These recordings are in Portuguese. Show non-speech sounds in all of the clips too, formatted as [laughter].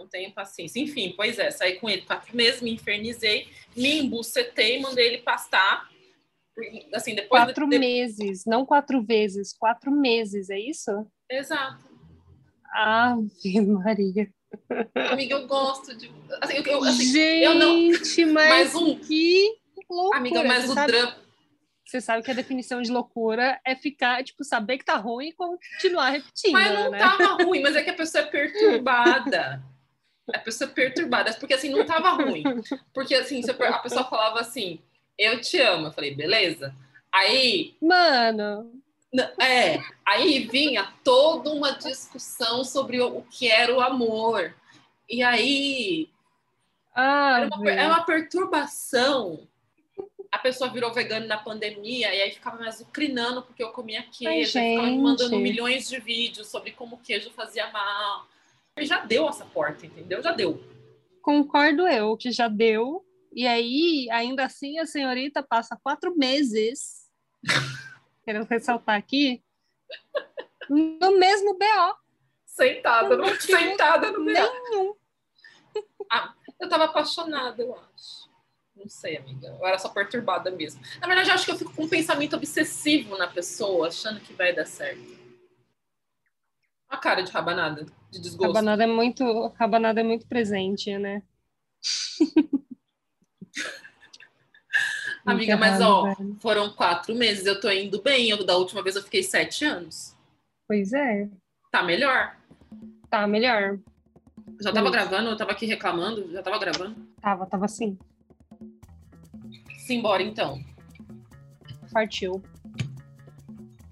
Não tenho paciência. Enfim, pois é, saí com ele quatro meses, me infernizei, me embucetei, mandei ele pastar. Assim, depois quatro de... meses, não quatro vezes, quatro meses, é isso? Exato. Ave Maria. Amiga, eu gosto de. Assim, eu, eu, assim, Gente, eu não... mas um... que loucura. Amiga, mas Você o sabe... drama. Você sabe que a definição de loucura é ficar, tipo, saber que tá ruim e continuar repetindo. Mas não né? tava ruim, mas é que a pessoa é perturbada. [laughs] A pessoa é perturbada, porque assim, não tava ruim. Porque assim, a pessoa falava assim, eu te amo. Eu falei, beleza. Aí. Mano. É, aí vinha toda uma discussão sobre o que era o amor. E aí. Ah, era, uma, era uma perturbação a pessoa virou vegana na pandemia e aí ficava me azucrinando porque eu comia queijo, Ai, ficava me mandando milhões de vídeos sobre como o queijo fazia mal. Já deu essa porta, entendeu? Já deu. Concordo eu que já deu. E aí, ainda assim, a senhorita passa quatro meses, [laughs] querendo ressaltar aqui, no mesmo BO. [laughs] Sentada, no, sentada no BO. Nenhum. Ah, eu tava apaixonada, eu acho. Não sei, amiga. Eu era só perturbada mesmo. Na verdade, eu acho que eu fico com um pensamento obsessivo na pessoa, achando que vai dar certo. A cara de rabanada, de desgosto. Rabanada é muito, rabanada é muito presente, né? [laughs] Amiga, mas ó, foram quatro meses, eu tô indo bem. Eu, da última vez eu fiquei sete anos. Pois é. Tá melhor. Tá melhor. Já tava Isso. gravando, eu tava aqui reclamando, já tava gravando? Tava, tava sim. Simbora então. Partiu.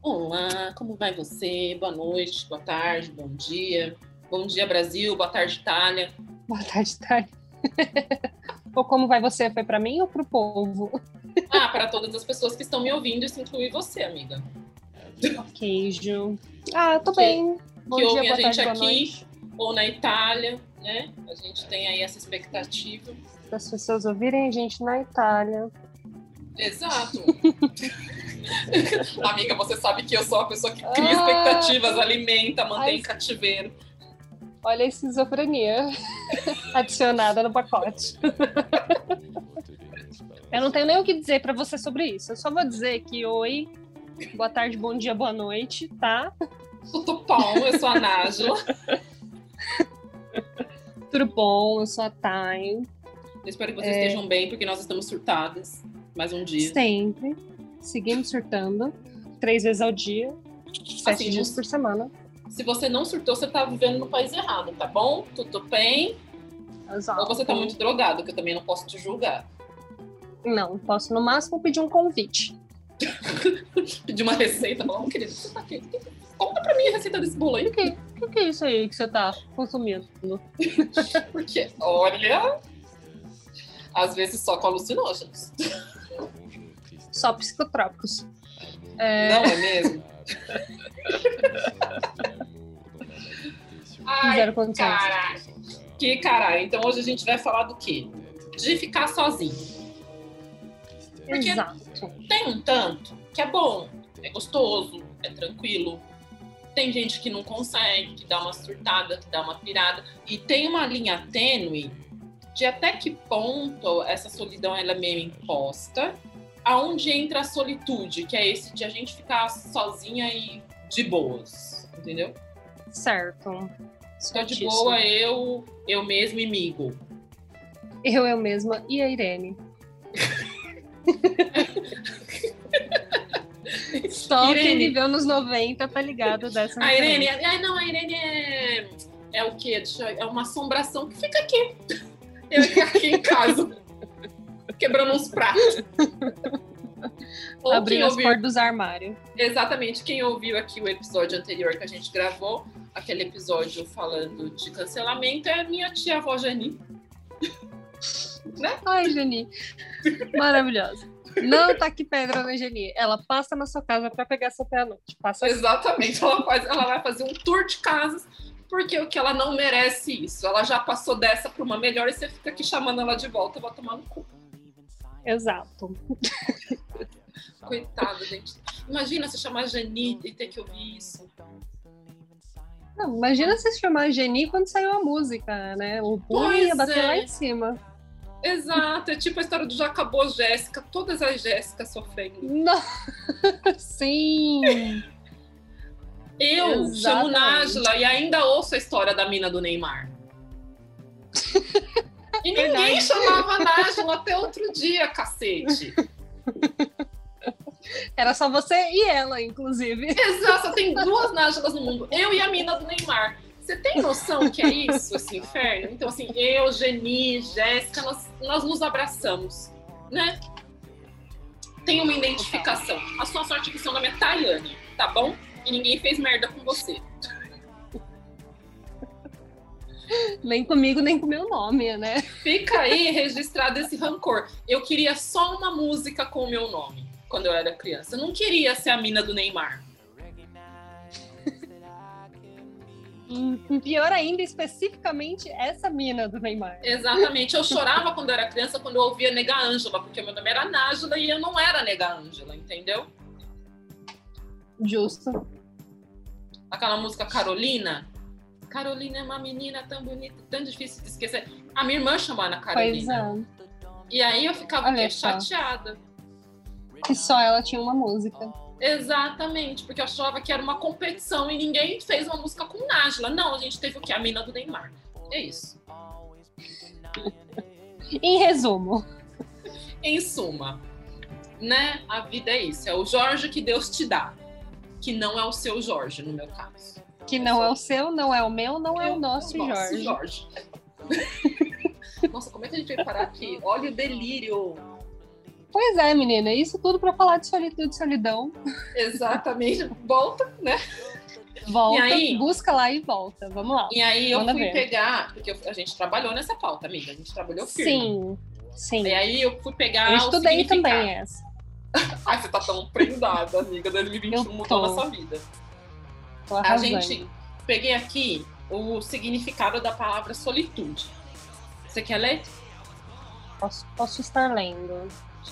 Olá, como vai você? Boa noite, boa tarde, bom dia. Bom dia, Brasil, boa tarde, Itália. Boa tarde, Itália. [laughs] ou como vai você? Foi para mim ou pro povo? [laughs] Ah, para todas as pessoas que estão me ouvindo, isso inclui você, amiga. Queijo. Ah, tô que, bem. Bom que dia, ouvem a gente tarde, aqui ou na Itália, né? A gente tem aí essa expectativa. Das pessoas ouvirem a gente na Itália. Exato. [laughs] Amiga, você sabe que eu sou a pessoa que cria ah, expectativas, alimenta, mantém ai, cativeiro. Olha a esquizofrenia [laughs] adicionada no pacote. eu não tenho nem o que dizer para você sobre isso. Eu só vou dizer que oi, boa tarde, bom dia, boa noite, tá? Tudo bom, eu sou a Nájila. Tudo bom, eu sou a Thay. Eu espero que vocês é... estejam bem, porque nós estamos surtadas. Mais um dia. Sempre. Seguimos surtando. Três vezes ao dia. Sete assim, dias por semana. Se você não surtou, você tá vivendo no país errado, tá bom? Tudo bem? Exato. Ou você tá muito drogado, que eu também não posso te julgar. Não, posso no máximo pedir um convite. [laughs] pedir uma receita, falar, oh, querido, você tá aqui. Conta pra mim a receita desse bolo aí. O que, que, que é isso aí que você tá consumindo? [laughs] Porque, olha, às vezes só com alucinógenos. Só psicotrópicos. É... Não é mesmo? [laughs] Ai, caralho. Que caralho. Então hoje a gente vai falar do quê? De ficar sozinho. Porque Exato. tem um tanto que é bom, é gostoso, é tranquilo. Tem gente que não consegue, que dá uma surtada, que dá uma pirada. E tem uma linha tênue de até que ponto essa solidão ela é meio imposta, aonde entra a solitude, que é esse de a gente ficar sozinha e de boas, entendeu? Certo. Então, de boa, eu, eu mesmo e Migo. Eu, eu mesma e a Irene. Só Irene. quem viveu nos 90 tá ligado dessa. A Irene, ai não, a Irene é, é o quê? É uma assombração que fica aqui. Eu aqui em casa, quebrando uns pratos. [laughs] Ou Abrindo as portas dos armários. Exatamente. Quem ouviu aqui o episódio anterior que a gente gravou, aquele episódio falando de cancelamento, é a minha tia avó Jani. [laughs] né? Ai, Jani. Maravilhosa. Não tá aqui pedra na Geni. Ela passa na sua casa para pegar seu pé à noite. Passa Exatamente. Ela, faz, ela vai fazer um tour de casas porque o que ela não merece isso. Ela já passou dessa para uma melhor e você fica aqui chamando ela de volta, vai tomar no cu. Exato. [laughs] Coitada, gente. Imagina você chamar Jani e ter que ouvir isso. Não, imagina se chamar Geni quando saiu a música, né? O boom ia bater é. lá em cima. Exato, é tipo a história do Já Acabou Jéssica, todas as Jéssicas sofrendo. Não. [laughs] Sim. Eu Exatamente. chamo Nájila e ainda ouço a história da mina do Neymar. [laughs] E ninguém Verdade. chamava Nájila até outro dia, cacete. Era só você e ela, inclusive. Exato, só tem duas Nájilas no mundo. Eu e a mina do Neymar. Você tem noção que é isso, esse inferno? Então, assim, eu, Geni, Jéssica, nós, nós nos abraçamos, né? Tem uma identificação. A sua sorte é que seu nome é Tayane, tá bom? E ninguém fez merda com você. Nem comigo, nem com meu nome, né? Fica aí registrado esse rancor. Eu queria só uma música com o meu nome quando eu era criança. Eu não queria ser a mina do Neymar. Pior ainda, especificamente essa mina do Neymar. Exatamente. Eu chorava quando eu era criança, quando eu ouvia Nega Ângela, porque meu nome era Nájila e eu não era Nega Ângela, entendeu? Justo. Aquela música Carolina. Carolina é uma menina tão bonita, tão difícil de esquecer. A minha irmã chamava Ana Carolina. Pois é. E aí eu ficava chateada. Que só ela tinha uma música. Exatamente, porque eu achava que era uma competição e ninguém fez uma música com Nájila. Não, a gente teve o que? A mina do Neymar. É isso. em resumo. Em suma, né? A vida é isso. É o Jorge que Deus te dá. Que não é o seu Jorge, no meu caso. Que não é o seu, não é o meu, não é o nosso, Jorge. Jorge. [laughs] Nossa, como é que a gente vai parar aqui? Olha o delírio. Pois é, menina, isso tudo para falar de solitude e solidão. Exatamente. Volta, né? Volta, aí, busca lá e volta. Vamos lá. E aí eu fui ver. pegar, porque a gente trabalhou nessa pauta, amiga. A gente trabalhou firme. Sim, sim. E aí eu fui pegar. Eu estudei também essa. [laughs] Ai, você tá tão prendada, amiga. 2021 mudou a sua vida. A gente peguei aqui o significado da palavra solitude. Você quer ler? Posso, posso estar lendo.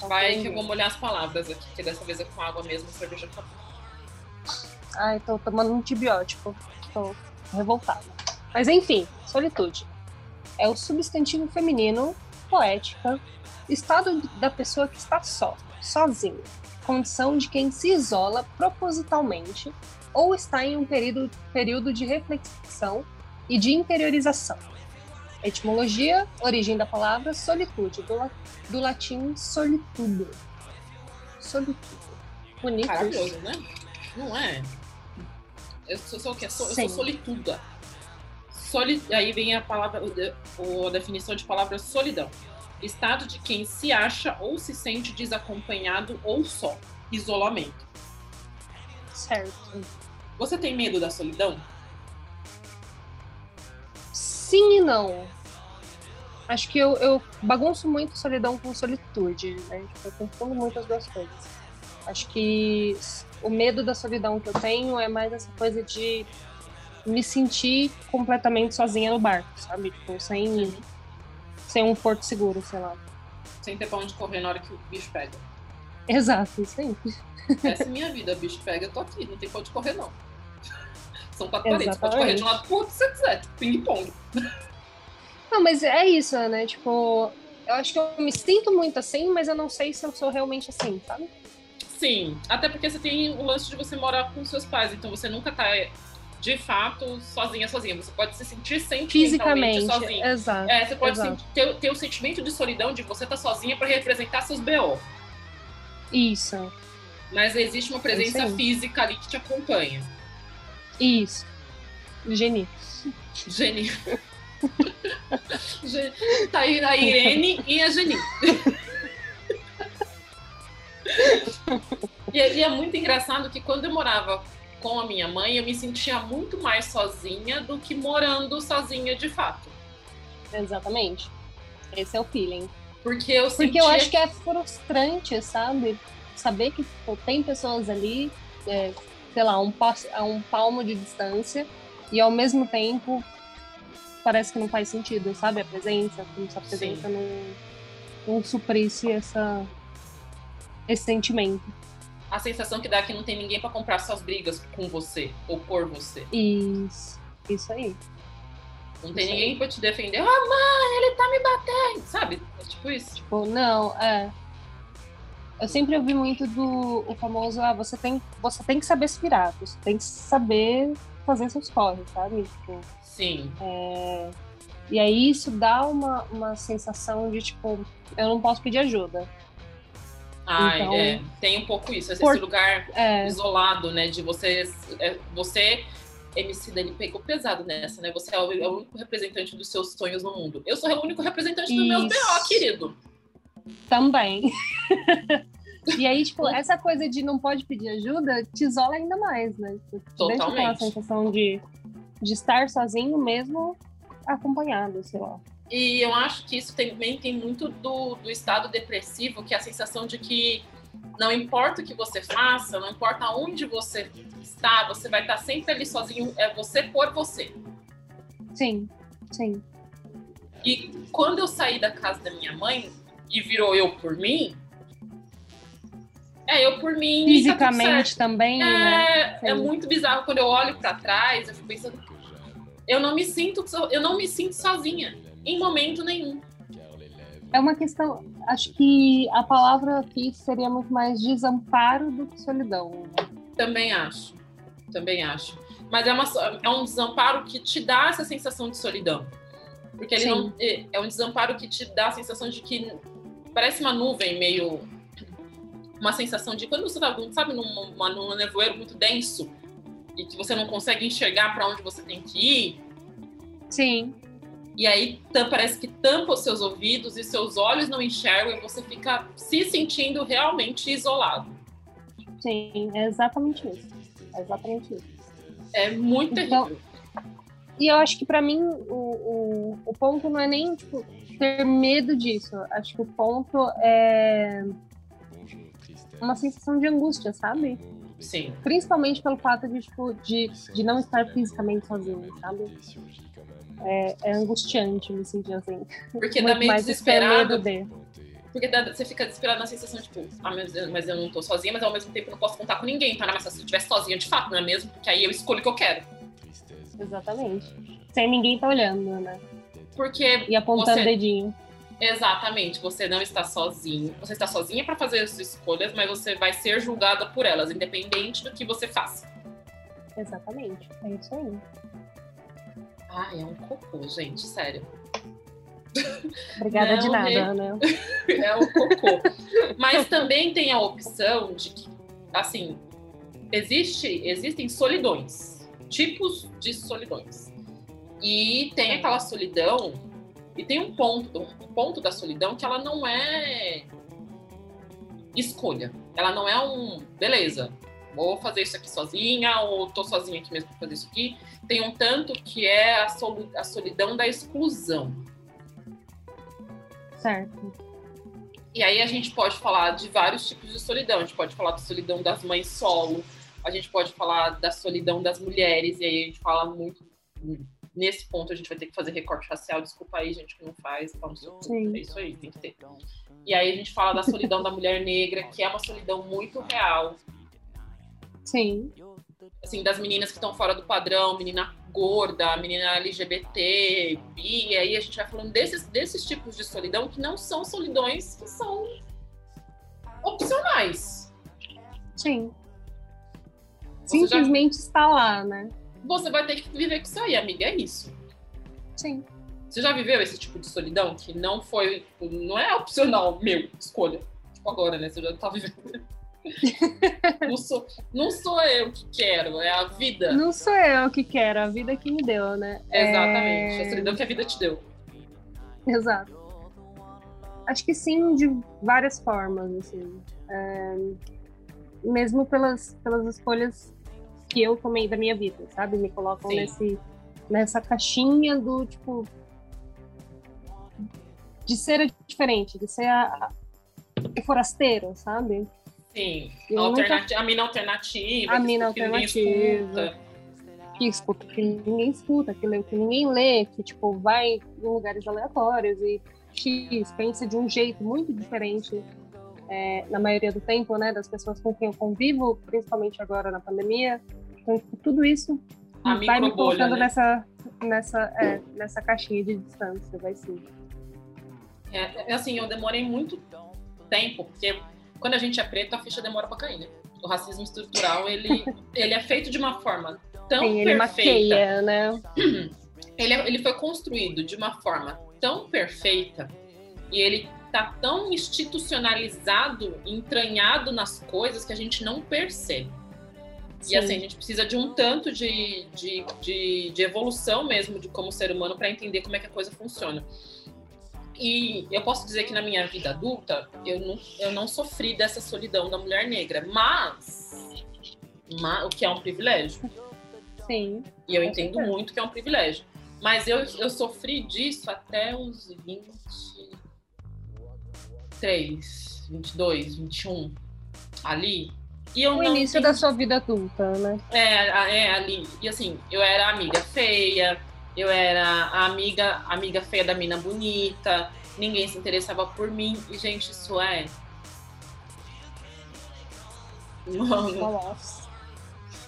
Vai que eu vou molhar as palavras aqui, que dessa vez é com água mesmo, cerveja acabou. Ai, tô tomando um antibiótico. Tô revoltada. Mas enfim, solitude. É o substantivo feminino, poética, estado da pessoa que está só, sozinha. Condição de quem se isola propositalmente ou está em um período, período de reflexão e de interiorização Etimologia, origem da palavra solitude, do, do latim solitudo. Solitudo. Bonito. Maravilhoso, né? Não é? Eu sou, sou o quê? Sou, eu sou solituda. Soli, aí vem a palavra, a definição de palavra solidão. Estado de quem se acha ou se sente desacompanhado ou só. Isolamento. Certo. Você tem medo da solidão? sim e não. Acho que eu, eu bagunço muito solidão com solitude, né? Tipo, eu confundo muito as duas coisas. Acho que o medo da solidão que eu tenho é mais essa coisa de me sentir completamente sozinha no barco, sabe? Tipo, sem, sem um porto seguro, sei lá. Sem ter pra onde correr na hora que o bicho pega. Exato, isso aí. Essa é minha vida, bicho pega, eu tô aqui, não tem pra onde correr, não. São quatro paredes. Pode correr de um lado pro outro se você quiser, tipo, ping-pong. [laughs] Não, mas é isso, né? Tipo, eu acho que eu me sinto muito assim, mas eu não sei se eu sou realmente assim, sabe? Sim, até porque você tem o lance de você morar com seus pais, então você nunca tá de fato sozinha, sozinha. Você pode se sentir fisicamente sozinha. Exato. É, você pode exato. ter, ter o sentimento de solidão de você estar tá sozinha para representar seus BO. Isso. Mas existe uma presença física ali que te acompanha. Isso. Geni. Geni. [laughs] tá aí a Irene e a Geni. [laughs] e, e é muito engraçado que quando eu morava com a minha mãe, eu me sentia muito mais sozinha do que morando sozinha de fato. Exatamente. Esse é o feeling. Porque eu sentia... Porque eu acho que é frustrante, sabe? Saber que pô, tem pessoas ali é, sei lá, um, a um palmo de distância e ao mesmo tempo parece que não faz sentido, sabe? A presença, como se a presença não, não suprisse essa, esse sentimento. A sensação que dá é que não tem ninguém para comprar suas brigas com você ou por você. Isso. Isso aí. Não tem ninguém pra te defender. Ah, mãe, ele tá me batendo, sabe? É tipo isso. Tipo, não, é. Eu sempre ouvi muito do o famoso, ah, você tem, você tem que saber se virar, você tem que saber fazer seus corres, sabe? Tipo, Sim. é... E aí isso dá uma, uma sensação de, tipo, eu não posso pedir ajuda. Ah, Então- é. Tem um pouco isso, esse Por- lugar É, isolado, né? De você. é, Você, MC Dani, pegou pesado nessa, né? Você é o, é o único representante dos seus sonhos no mundo. Eu sou o único representante dos meus Isso. BO, querido. Também. [laughs] e aí, tipo, essa coisa de não pode pedir ajuda te isola ainda mais, né? Tipo, Deixa aquela Totalmente. sensação de, de estar sozinho mesmo acompanhado, sei lá. E eu acho que isso também tem muito do, do estado depressivo, que é a sensação de que não importa o que você faça, não importa onde você está, você vai estar sempre ali sozinho, é você por você. Sim, sim. E quando eu saí da casa da minha mãe e virou eu por mim, é eu por mim. tá. Fisicamente também, né? É, é Sim. muito bizarro quando eu olho pra trás, eu fico pensando, eu não me sinto, eu não me sinto sozinha em momento nenhum. É uma questão. Acho que a palavra aqui seria muito mais desamparo do que solidão. né? Também acho, também acho. Mas é, uma, é um desamparo que te dá essa sensação de solidão, porque ele Sim. não é é um desamparo que te dá a sensação de que parece uma nuvem meio uma sensação de quando você tá, sabe, num, num nevoeiro muito denso e que você não consegue enxergar para onde você tem que ir. Sim, E aí parece que tampa os seus ouvidos e seus olhos não enxergam e você fica se sentindo realmente isolado. sim, é exatamente isso. É exatamente isso. É muito Então- terrível. E eu acho que pra mim o, o, o ponto não é nem tipo, ter medo disso. Acho que o ponto é uma sensação de angústia, sabe? Sim. Principalmente pelo fato de, tipo, de, de não estar fisicamente sozinho, sabe? É, é angustiante me sentir assim. Porque dá meio desesperado. de. Porque dá- você fica desesperado na sensação, tipo, ah, meu Deus, mas eu não tô sozinha, mas ao mesmo tempo eu não posso contar com ninguém, tá? Mas se eu estivesse sozinha de fato, não é mesmo? Porque aí eu escolho o que eu quero. Exatamente. Sem ninguém tá olhando, né? Porque, E apontando Você- dedinho. exatamente, você não está sozinho. Você está sozinha pra fazer as suas escolhas, mas você vai ser julgada por elas, independente do que você faça. Exatamente. É isso aí. Ai, é um cocô, gente, sério. Obrigada de Não, nada, né? [laughs] é o cocô. Mas também tem a opção de que, assim, existe, existem solidões, tipos de solidões. E tem aquela solidão, e tem um ponto, um ponto da solidão que ela não é escolha. Ela não é um, beleza, vou fazer isso aqui sozinha, ou tô sozinha aqui mesmo pra fazer isso aqui. Tem um tanto que é a, solu- a solidão da exclusão. Certo. E aí a gente pode falar de vários tipos de solidão. A gente pode falar da solidão das mães solo, a gente pode falar da solidão das mulheres, e aí a gente fala muito. Nesse ponto a gente vai ter que fazer recorte racial. Desculpa aí, gente, que não faz. tá no seu- Sim. É isso aí, tem que ter. E aí a gente fala da solidão da mulher negra, que é uma solidão muito real. Sim. Assim, das meninas que estão fora do padrão, menina gorda, menina LGBT, bi, e aí a gente vai falando desses, desses tipos de solidão que não são solidões que são opcionais. Sim. Você já- Simplesmente está lá, né? você vai ter que viver com isso aí, amiga. É isso. Sim. Você já viveu esse tipo de solidão que não foi, tipo, não é opcional, meu, escolha. Tipo agora, né? Você já tá vivendo. [laughs] não, sou, não sou eu que quero, é a vida. Não sou eu que quero, a vida que me deu, né? Exatamente. É, A solidão que a vida te deu. Exato. Acho que sim, de várias formas, assim. É, Mesmo pelas, pelas escolhas que eu tomei da minha vida, sabe? Me colocam Sim. nesse, nessa caixinha do, tipo... De ser diferente, de ser a, a- o forasteiro, sabe? Sim. Eu A, nunca- alternati- a mina alternativa. A mina alternativa. escuta. que escuta que ninguém escuta, que, lê, que ninguém lê, que tipo vai em lugares aleatórios e X pensa de um jeito muito diferente é, na maioria do tempo, né, das pessoas com quem eu convivo, principalmente agora na pandemia. Então, tudo isso A vai me colocando né? nessa, nessa, é, nessa caixinha de distância, vai sim. É, é assim, eu demorei muito tempo, porque quando a gente é preto, a ficha demora pra cair, né? O racismo estrutural, ele, [laughs] ele é feito de uma forma tão Sim, ele perfeita. maqueia, né? [clears throat] Ele, é- ele foi construído de uma forma tão perfeita e ele tá tão institucionalizado, entranhado nas coisas que a gente não percebe. E Sim. assim, a gente precisa de um tanto de, de, de, de evolução mesmo de como ser humano para entender como é que a coisa funciona. E eu posso dizer que na minha vida adulta, eu não, eu não sofri dessa solidão da mulher negra, mas, ma- o que é um privilégio. Sim. E eu entendo certeza. muito que é um privilégio. Mas eu, eu sofri disso até os 23, 22, 21, ali. E eu O início da sua vida adulta, né? é, é ali. E assim, eu era amiga feia, eu era a amiga, amiga feia da mina bonita, ninguém se interessava por mim. E, gente, isso é. Mano, Nossa.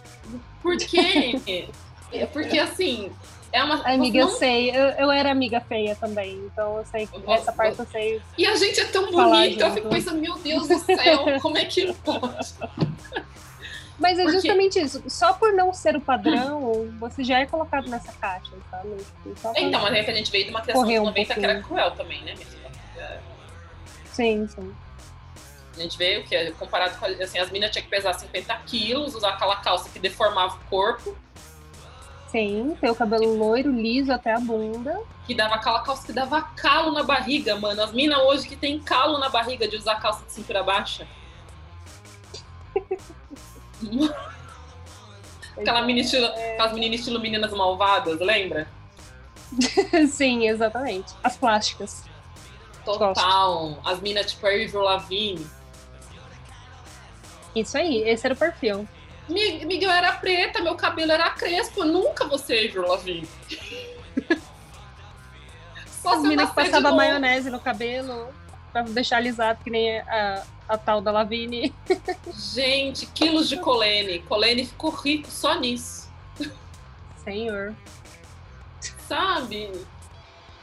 [laughs] por quê? É Porque assim, é uma. Amiga, eu não- sei. Eu, eu era amiga feia também, então eu sei que Eu- essa parte eu sei. E a gente é tão bonita, eu fico pensando, meu Deus do céu, [laughs] como é que pode? Mas é Por quê? justamente isso. Só por não ser o padrão, você já é colocado nessa caixa, sabe? Então, mas é que a gente veio de uma criação Correr dos um 90 que era cruel também, né, Sim, sim. A gente veio que, é, comparado com assim, as minas tinham que pesar 50 quilos, usar aquela calça que deformava o corpo, Sim, ter o cabelo loiro, liso até a bunda. que dava aquela calça que dava calo na barriga, mano. As minas hoje que tem calo na barriga de usar calça de cintura baixa. [laughs] Aquela menina estilo, aquelas meninas estilo meninas malvadas, lembra? [laughs] Sim, exatamente. As plásticas. Total. As minas tipo a Avril Lavigne. Isso aí, esse era o perfil. Mi- Miguel era preta, meu cabelo era crespo. [laughs] Eu nunca vou ser Avril Lavigne. Só As minas que passavam maionese no cabelo pra deixar alisado, que nem a, a tal da Lavigne. [laughs] Gente, quilos de Colene. Colene ficou rico só nisso. Senhor. Sabe?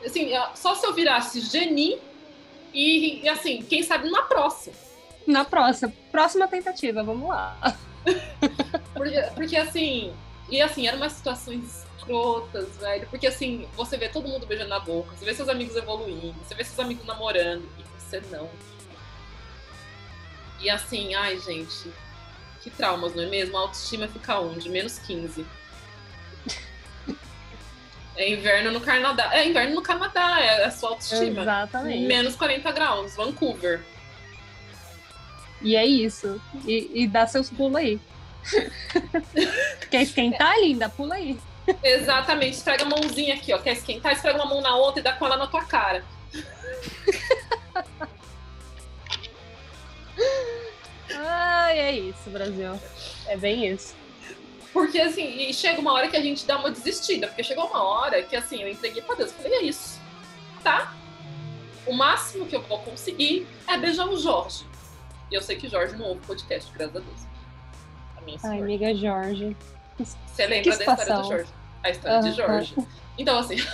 Assim, só se eu virasse Geni e, assim, quem sabe numa próxima. Na próxima, próxima tentativa, vamos lá. Porque, porque assim, e assim, eram umas situações escrotas, velho. Porque assim, você vê todo mundo beijando na boca, você vê seus amigos evoluindo, você vê seus amigos namorando, e você não. E assim, ai, gente, que traumas, não é mesmo? A autoestima fica onde? Menos 15. É inverno no Canadá. É inverno no Canadá, é a sua autoestima. Exatamente. Menos 40 graus, Vancouver. E é isso. E, e dá seus pulos aí. [laughs] Quer esquentar, linda? Pula aí. Exatamente, esfrega a mãozinha aqui, ó. Quer esquentar? Esfrega uma mão na outra e dá com ela na tua cara. [laughs] Ai, é isso, Brasil. É bem isso. Porque assim, e chega uma hora que a gente dá uma desistida. Porque chegou uma hora que assim, eu entreguei pra Deus. Falei, é isso. Tá? O máximo que eu vou conseguir é beijar o Jorge. E eu sei que Jorge não ouve podcast, graças a Deus. A minha Ai, amiga Jorge. Você lembra que da história do Jorge? A história de Aham. Jorge. Então, assim, [laughs]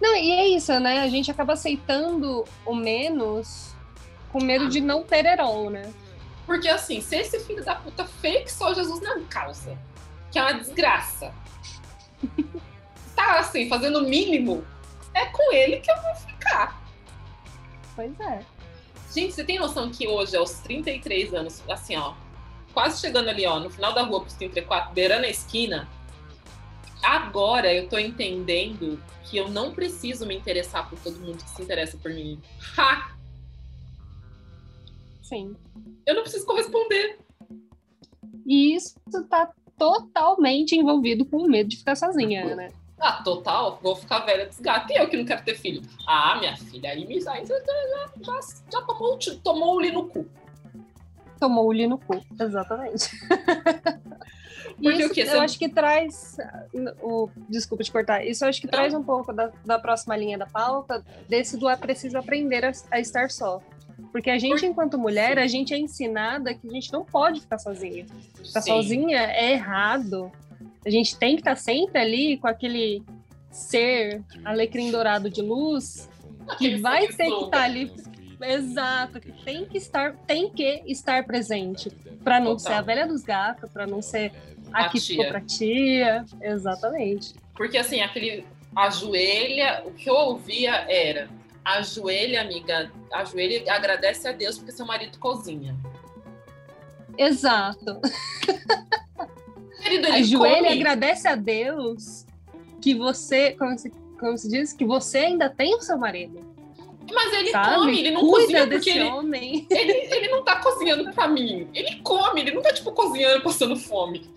Não, e é isso, né? A gente acaba aceitando o menos com medo de não ter herói, né? porque assim, se esse filho da puta fake só Jesus na causa, que é uma desgraça, [laughs] tá assim, fazendo o mínimo, é com ele que eu vou ficar. Pois é. Gente, você tem noção que hoje, aos 33 anos, assim, ó, quase chegando ali, ó, no final da rua pros 34, beirando a esquina, agora eu tô entendendo que eu não preciso me interessar por todo mundo que se interessa por mim. Ha! Sim. Eu não preciso corresponder. E isso tá totalmente envolvido com o medo de ficar sozinha, né? Ah, total, vou ficar velha desgata. E eu que não quero ter filho. Ah, minha filha, aí, me- aí já, já, já, já tomou, o tomou o li no cu. Tomou-lhe no cu. Exatamente. [laughs] Porque isso, o quê? eu Você- acho que traz. O, desculpa te cortar. Isso eu acho que Não. traz um pouco da, da próxima linha da pauta, desse do é preciso aprender a, a estar só. Porque a gente, enquanto mulher, a gente é ensinada que a gente não pode ficar sozinha. Ficar Sim. sozinha é errado. A gente tem que estar tá sempre ali com aquele ser alecrim dourado de luz que vai ter que estar tá ali Exato, que tem que estar, tem que estar presente para não Total. ser a velha dos gatos, para não ser a, a que tia. ficou pra tia, exatamente. Porque assim, aquele ajoelha, o que eu ouvia era ajoelha, amiga, ajoelha e agradece a Deus porque seu marido cozinha. Exato. [laughs] Querido, ajoelha e agradece a Deus que você, como se, como se diz, que você ainda tem o seu marido. Mas ele Sabe? come, ele não Cuida cozinha porque ele, homem. [laughs] Ele, ele não tá cozinhando pra mim. Ele come, ele não tá, tipo, cozinhando passando fome.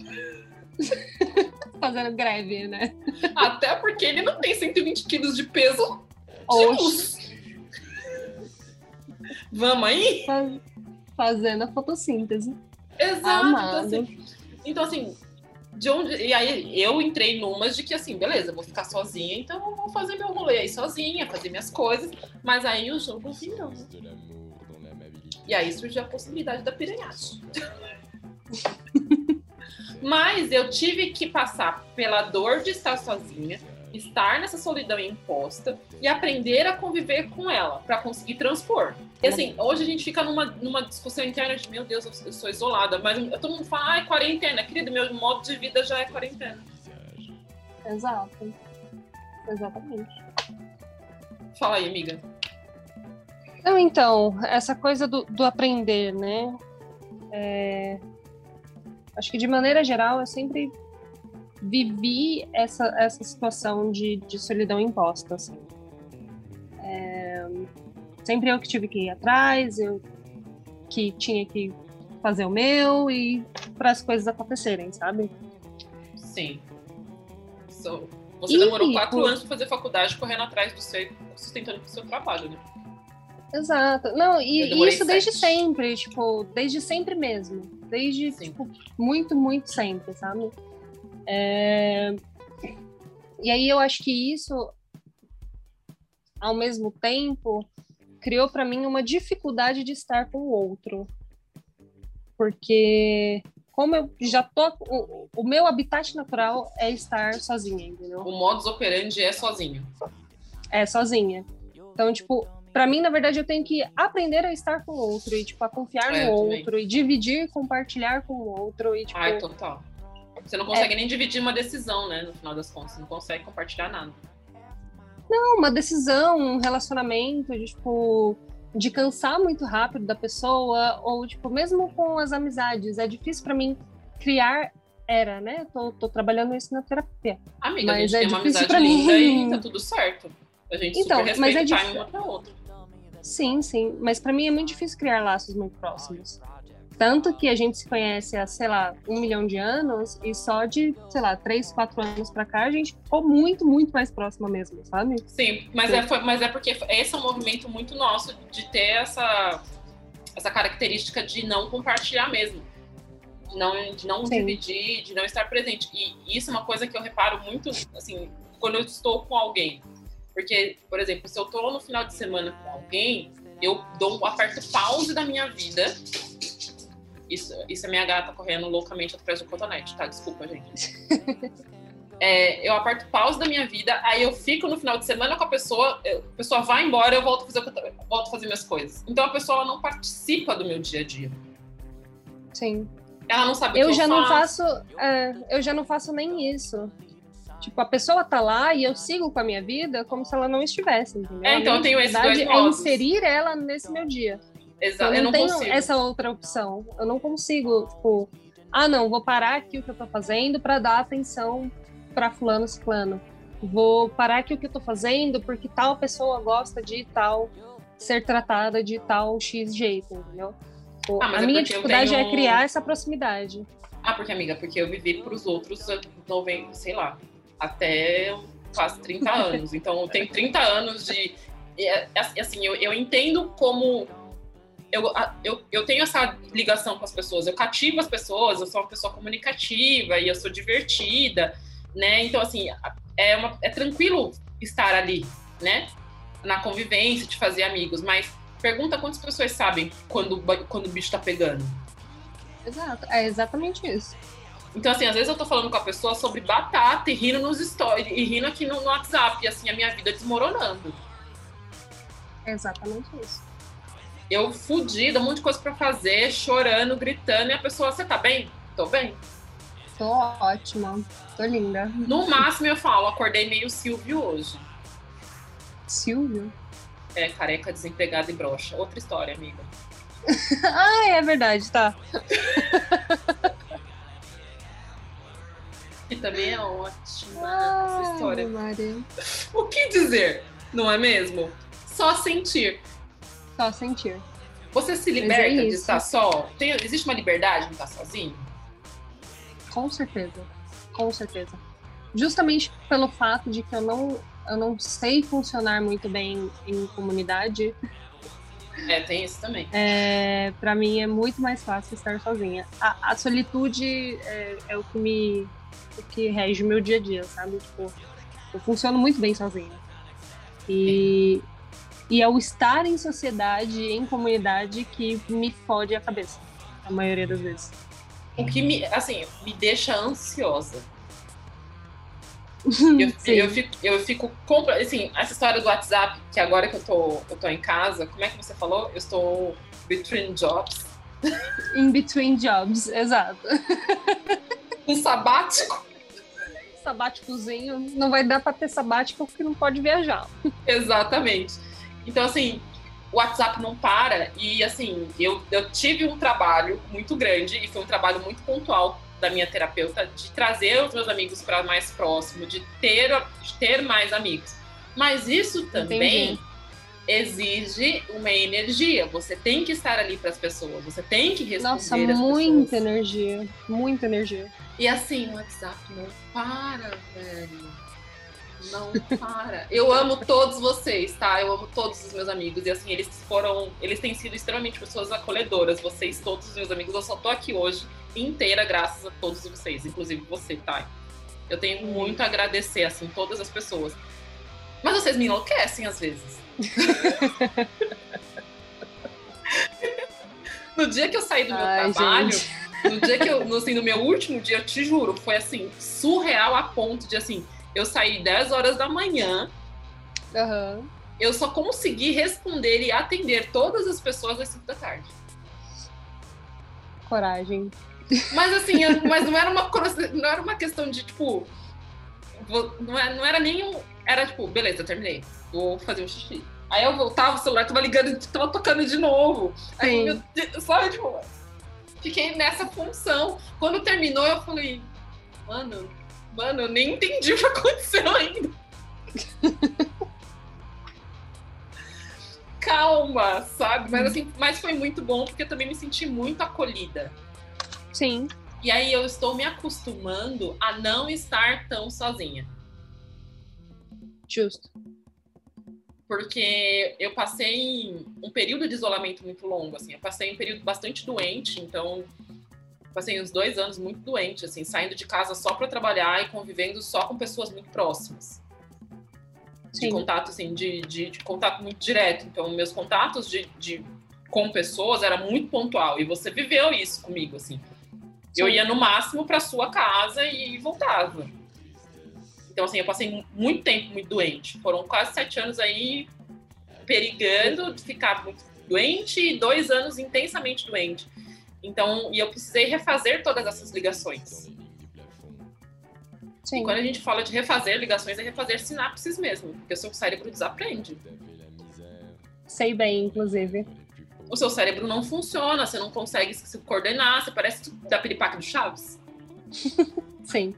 [laughs] Fazendo greve, né? Até porque ele não tem 120 quilos de peso de. Vamos aí? Fazendo a fotossíntese. Exato. Então assim, então, assim, de onde. E aí eu entrei numas de que assim, beleza, vou ficar sozinha, então eu vou fazer meu rolê aí sozinha, fazer minhas coisas. Mas aí o jogo virou. E aí surgiu a possibilidade da piranhagem. [laughs] mas eu tive que passar pela dor de estar sozinha, estar nessa solidão imposta e aprender a conviver com ela para conseguir transpor. E assim, hoje a gente fica numa, numa discussão interna de meu Deus, eu sou isolada, mas todo mundo fala, ai, quarentena, querido, meu modo de vida já é quarentena. Exato. Exatamente. Fala aí, amiga. Não, então, essa coisa do, do aprender, né? É... Acho que de maneira geral eu sempre vivi essa, essa situação de, de solidão imposta, assim. É, sempre eu que tive que ir atrás, eu que tinha que fazer o meu e para as coisas acontecerem, sabe? Sim. So, você e, demorou quatro anos para fazer faculdade correndo atrás do seu, sustentando o seu trabalho, né? Exato. Não, e isso desde sempre, tipo, desde sempre mesmo. Desde, Sim. tipo, muito, muito sempre, sabe? É... E aí eu acho que isso, ao mesmo tempo, criou para mim uma dificuldade de estar com o outro. Porque como eu já tô. O, o, meu habitat natural é estar sozinha, entendeu? O modus operandi é sozinho. É, sozinha. Então, tipo, para mim, na verdade, eu tenho que aprender a estar com o outro e, tipo, a confiar é, no outro também. e dividir, compartilhar com o outro. E, tipo, Ai, total. Você não consegue é. nem dividir uma decisão, né? No final das contas, você não consegue compartilhar nada. Não, uma decisão, um relacionamento, de, tipo, de cansar muito rápido da pessoa, ou, tipo, mesmo com as amizades, é difícil para mim criar era, né? Tô, tô trabalhando isso na terapia. Amiga, mas a gente é tem uma amizade linda mim. e tá tudo certo. A gente então, super mas é dif... uma pra outra. Sim, sim. Mas para mim é muito difícil criar laços muito próximos. Tanto que a gente se conhece há, sei lá, um milhão de anos e só de, sei lá, três, quatro anos pra cá a gente ficou muito, muito mais próxima mesmo, sabe? Sim, mas, É, foi, mas é porque esse é um movimento muito nosso de ter essa, essa característica de não compartilhar mesmo. Não, de não Sim. dividir, de não estar presente. E isso é uma coisa que eu reparo muito, assim, quando eu estou com alguém. Porque, por exemplo, se eu estou no final de semana com alguém, eu dou aperto pause da minha vida isso, isso é minha gata correndo loucamente atrás do cotonete, tá? Desculpa, gente. [laughs] É, eu aperto pause da minha vida, aí eu fico no final de semana com a pessoa, eu, a pessoa vai embora, eu volto a fazer, eu volto a fazer minhas coisas. Então a pessoa não participa do meu dia a dia. Sim. Ela não sabe eu o que já eu não faço. É, eu já não faço nem isso. Tipo, a pessoa tá lá e eu sigo com a minha vida como se ela não estivesse, entendeu? É, então eu tenho esses dois é inserir ela nesse meu dia. Exato, eu não, eu não tenho consigo. essa outra opção. Eu não consigo, tipo, ah, não, vou parar aqui o que eu tô fazendo para dar atenção para fulano ciclano. Vou parar aqui o que eu tô fazendo porque tal pessoa gosta de tal ser tratada de tal X jeito, entendeu? Tipo, ah, a é minha dificuldade tenho... é criar essa proximidade. Ah, porque, amiga, porque eu vivi para os outros, sei lá, até quase 30 [laughs] anos. Então, eu tenho 30 anos de. É, assim, eu, eu entendo como eu, eu, eu tenho essa ligação com as pessoas, eu cativo as pessoas, eu sou uma pessoa comunicativa e eu sou divertida, né? Então, assim, é, uma, é tranquilo estar ali, né? Na convivência, de fazer amigos, mas pergunta quantas pessoas sabem quando, quando o bicho tá pegando. Exato, é exatamente isso. Então, assim, às vezes eu tô falando com a pessoa sobre batata e rindo nos stories, e rindo aqui no, no WhatsApp, e assim, a minha vida desmoronando. É exatamente isso. Eu fudida, um monte de coisa pra fazer, chorando, gritando, e a pessoa, você tá bem? Tô bem. Tô ótima, tô linda. No máximo eu falo, acordei meio Silvio hoje. Silvio? É, careca, desempregado e broxa. Outra história, amiga. [laughs] ah, é verdade, tá. [laughs] E também é ótima Ai, essa história. Maria. O que dizer, não é mesmo? Só sentir. Só sentir. Você se é liberta de isso. estar só? Tem- existe uma liberdade em estar sozinho? Com certeza. Com certeza. Justamente pelo fato de que eu não, eu não sei funcionar muito bem em comunidade, É, tem isso também. é, para mim é muito mais fácil estar sozinha. A, a solitude é, é o que me o que rege o meu dia a dia, sabe? Tipo, eu funciono muito bem sozinha. E, e é o estar em sociedade, em comunidade, que me fode a cabeça, a maioria das vezes. O que me, assim, me deixa ansiosa. [laughs] Eu, eu fico, eu fico assim, essa história do WhatsApp, que agora que eu tô, eu tô em casa, como é que você falou? Eu estou between jobs. In between jobs, exato. [laughs] Um sabático. Sabáticozinho, não vai dar pra ter sabático porque não pode viajar. Exatamente. Então, assim, o WhatsApp não para. E, assim, eu, eu tive um trabalho muito grande, e foi um trabalho muito pontual da minha terapeuta, de trazer os meus amigos para mais próximo, de ter, de ter mais amigos. Mas isso também Entendi. exige uma energia. Você tem que estar ali para as pessoas, você tem que responder Nossa, muita pessoas. energia. Muita energia. E assim, o WhatsApp não para, velho. Não para. Eu amo todos vocês, tá? Eu amo todos os meus amigos. E assim, eles foram. Eles têm sido extremamente pessoas acolhedoras. Vocês, todos os meus amigos. Eu só tô aqui hoje inteira graças a todos vocês, inclusive você, tá? Eu tenho muito a agradecer, assim, todas as pessoas. Mas vocês me enlouquecem às vezes. [laughs] no dia que eu saí do meu Ai, trabalho. gente. No dia que eu, assim, no meu último dia, eu te juro, foi assim, surreal a ponto de assim, eu saí 10 horas da manhã, Aham. eu só consegui responder e atender todas as pessoas às 5 da tarde. Coragem. Mas assim, eu- [laughs] mas não era uma não era uma questão de tipo. vou- Não era, não era nenhum. Era tipo, beleza, terminei. Vou fazer um xixi. Aí eu voltava, o celular tava ligando, tava tocando de novo. Aí, Sim. meu Deus, sabe, tipo, fiquei nessa função. Quando terminou, eu falei, mano, mano, eu nem entendi o que aconteceu ainda. [laughs] Calma, sabe? Mas assim, mas foi muito bom porque eu também me senti muito acolhida. Sim. E aí eu estou me acostumando a não estar tão sozinha. Justo. Porque eu passei um período de isolamento muito longo, assim. Eu passei um período bastante doente, então passei uns dois anos muito doente, assim, saindo de casa só para trabalhar e convivendo só com pessoas muito próximas. De Sim. contato, assim, de, de, de contato muito direto. Então, meus contatos de, de, com pessoas era muito pontual. E você viveu isso comigo, assim. Eu Sim. ia no máximo para sua casa e voltava. Então, assim, eu passei muito tempo muito doente. Foram quase sete anos aí perigando de ficar muito doente e dois anos intensamente doente. Então, e eu precisei refazer todas essas ligações. Sim. E quando a gente fala de refazer ligações, é refazer sinapses mesmo, porque o seu cérebro desaprende. Sei bem, inclusive. O seu cérebro não funciona, você não consegue se coordenar, você parece da piripaque do Chaves. [laughs] Sim.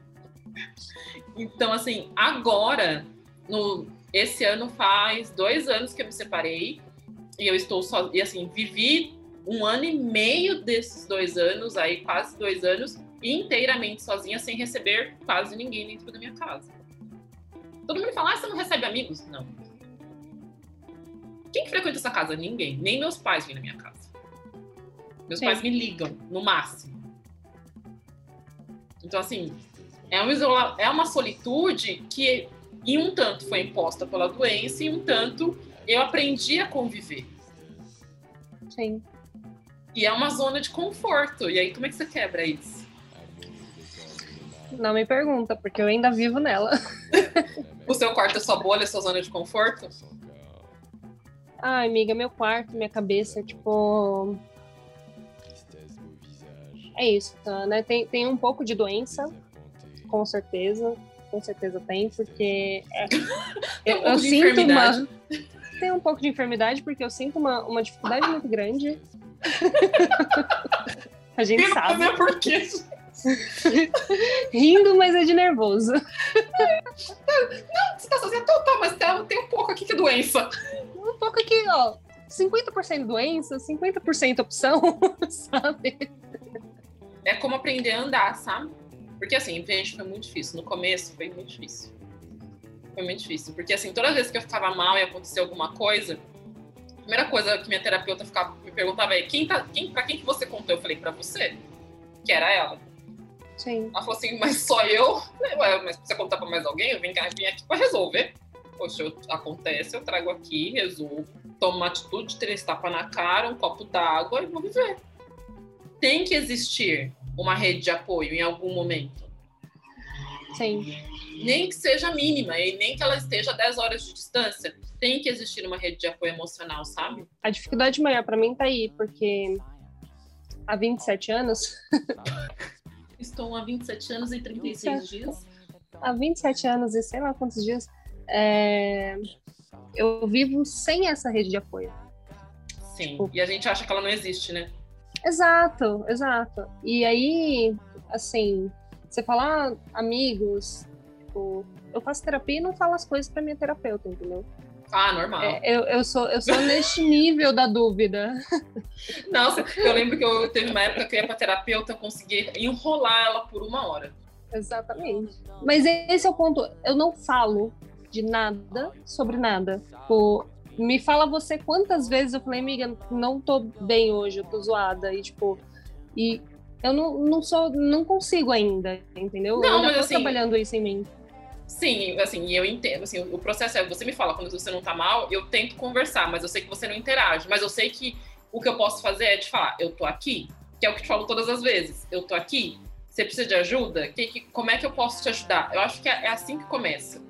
Então, assim, agora, no, esse ano faz dois anos que eu me separei e eu estou só. E assim, vivi um ano e meio desses dois anos, aí quase dois anos, inteiramente sozinha, sem receber quase ninguém dentro da minha casa. Todo mundo fala, ah, você não recebe amigos? Não. Quem que frequenta essa casa? Ninguém. Nem meus pais vêm na minha casa. Meus Sim. pais me ligam, no máximo. Então, assim, é, um isola... é uma solitude que, em um tanto, foi imposta pela doença e um tanto eu aprendi a conviver. Sim. E é uma zona de conforto. E aí, como é que você quebra isso? Não me pergunta, porque eu ainda vivo nela. [laughs] o seu quarto é sua bolha, sua zona de conforto? Ai, amiga, meu quarto, minha cabeça, tipo. É isso, tá, né? Tem, tem um pouco de doença, com certeza. Com certeza tem, porque é, [laughs] eu, um eu sinto uma. Tem um pouco de enfermidade, porque eu sinto uma, uma dificuldade muito grande. [laughs] A gente eu sabe. Não por quê. Rindo, mas é de nervoso. Não, você tá fazendo total, mas tem um pouco aqui que é doença. Um pouco aqui, ó. 50% doença, 50% opção, [laughs] sabe? É como aprender a andar, sabe? Porque assim, gente, foi muito difícil. No começo foi muito difícil. Foi muito difícil. Porque assim, toda vez que eu ficava mal e acontecia alguma coisa, primeira coisa que minha terapeuta ficava, me perguntava é quem tá, quem, pra quem que você contou? Eu falei, pra você. Que era ela. Sim. Ela falou assim, mas só eu? Ué, mas você contar pra mais alguém? Eu vim, vim aqui pra resolver. Poxa, eu, acontece, eu trago aqui, resolvo. Tomo uma atitude, três tapas na cara, um copo d'água e vou viver. Tem que existir uma rede de apoio em algum momento. Sim. Nem que seja mínima, e nem que ela esteja a 10 horas de distância. Tem que existir uma rede de apoio emocional, sabe? A dificuldade maior para mim tá aí, porque há 27 anos [laughs] Estou há 27 anos e 36 27. dias. Há 27 anos e sei lá quantos dias. É... Eu vivo sem essa rede de apoio. Sim, tipo... e a gente acha que ela não existe, né? Exato, exato. E aí, assim, você fala, ah, amigos, tipo, eu faço terapia e não falo as coisas para minha terapeuta, entendeu? Ah, normal. É, eu, eu, sou, eu sou neste nível da dúvida. [laughs] Nossa, eu lembro que eu teve uma época que eu ia pra terapeuta, eu consegui enrolar ela por uma hora. Exatamente. Mas esse é o ponto. Eu não falo de nada sobre nada. Tipo, me fala você quantas vezes eu falei, amiga, não tô bem hoje, eu tô zoada. E tipo, e eu não, não sou, não consigo ainda, entendeu? Não, eu ainda mas tô assim, trabalhando isso em mim. Sim, assim, eu entendo, assim, o processo é, você me fala quando você não tá mal, eu tento conversar, mas eu sei que você não interage, mas eu sei que o que eu posso fazer é te falar, eu tô aqui, que é o que te falo todas as vezes, eu tô aqui, você precisa de ajuda? Que, que, como é que eu posso te ajudar? Eu acho que é, é assim que começa.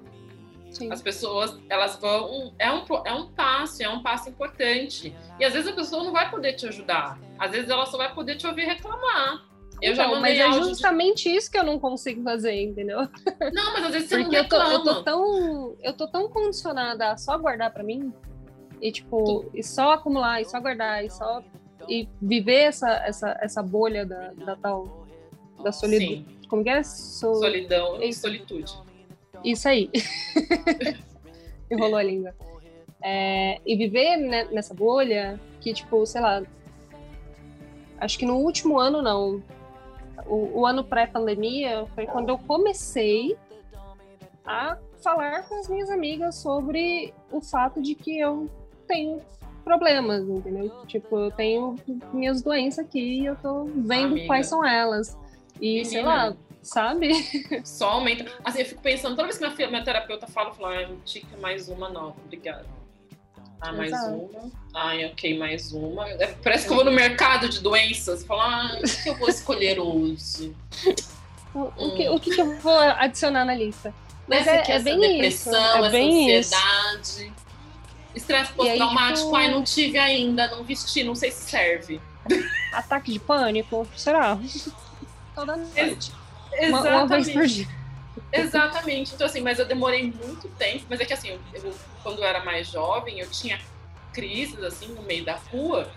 Sim. As pessoas, elas vão. É um, é um passo, é um passo importante. E às vezes a pessoa não vai poder te ajudar. Às vezes ela só vai poder te ouvir reclamar. Eu então, já mas é justamente de... isso que eu não consigo fazer, entendeu? [laughs] Não, mas às vezes você Porque não reclama. eu tô, eu tô tão, eu tô tão condicionada a só guardar para mim e tipo, e só acumular, e só guardar, e só e viver essa essa, essa bolha da, da tal da solidão. Como que é? Sol... Solidão e solitude. Isso aí. [laughs] Enrolou a língua. É, e viver né, nessa bolha que, tipo, sei lá, acho que no último ano não, o, o ano pré-pandemia foi quando eu comecei a falar com as minhas amigas sobre o fato de que eu tenho problemas, entendeu? Tipo, eu tenho minhas doenças aqui e eu tô vendo Amiga. quais são elas. E, Menina. sei lá, sabe? [laughs] Só aumenta. Assim, eu fico pensando, toda vez que minha, minha terapeuta fala, eu falo, ah, tica mais uma não, obrigada. Ah, mais Exato. uma. Ai, ok, mais uma. É, parece que eu vou no mercado de doenças. Falar, ah, o que eu vou escolher hoje? O, hum. que, o que eu vou adicionar na lista? Mas é, é bem depressão, isso. É bem ansiedade. Isso. Estresse pós-traumático. Tipo... Ai, não tive ainda, não vesti, não sei se serve. Ataque de pânico? Será? Toda noite. Exatamente. Uma, uma vez por dia. Exatamente. Então, assim, mas eu demorei muito tempo. Mas é que, assim, eu, eu, quando eu era mais jovem, eu tinha crises, assim, no meio da rua.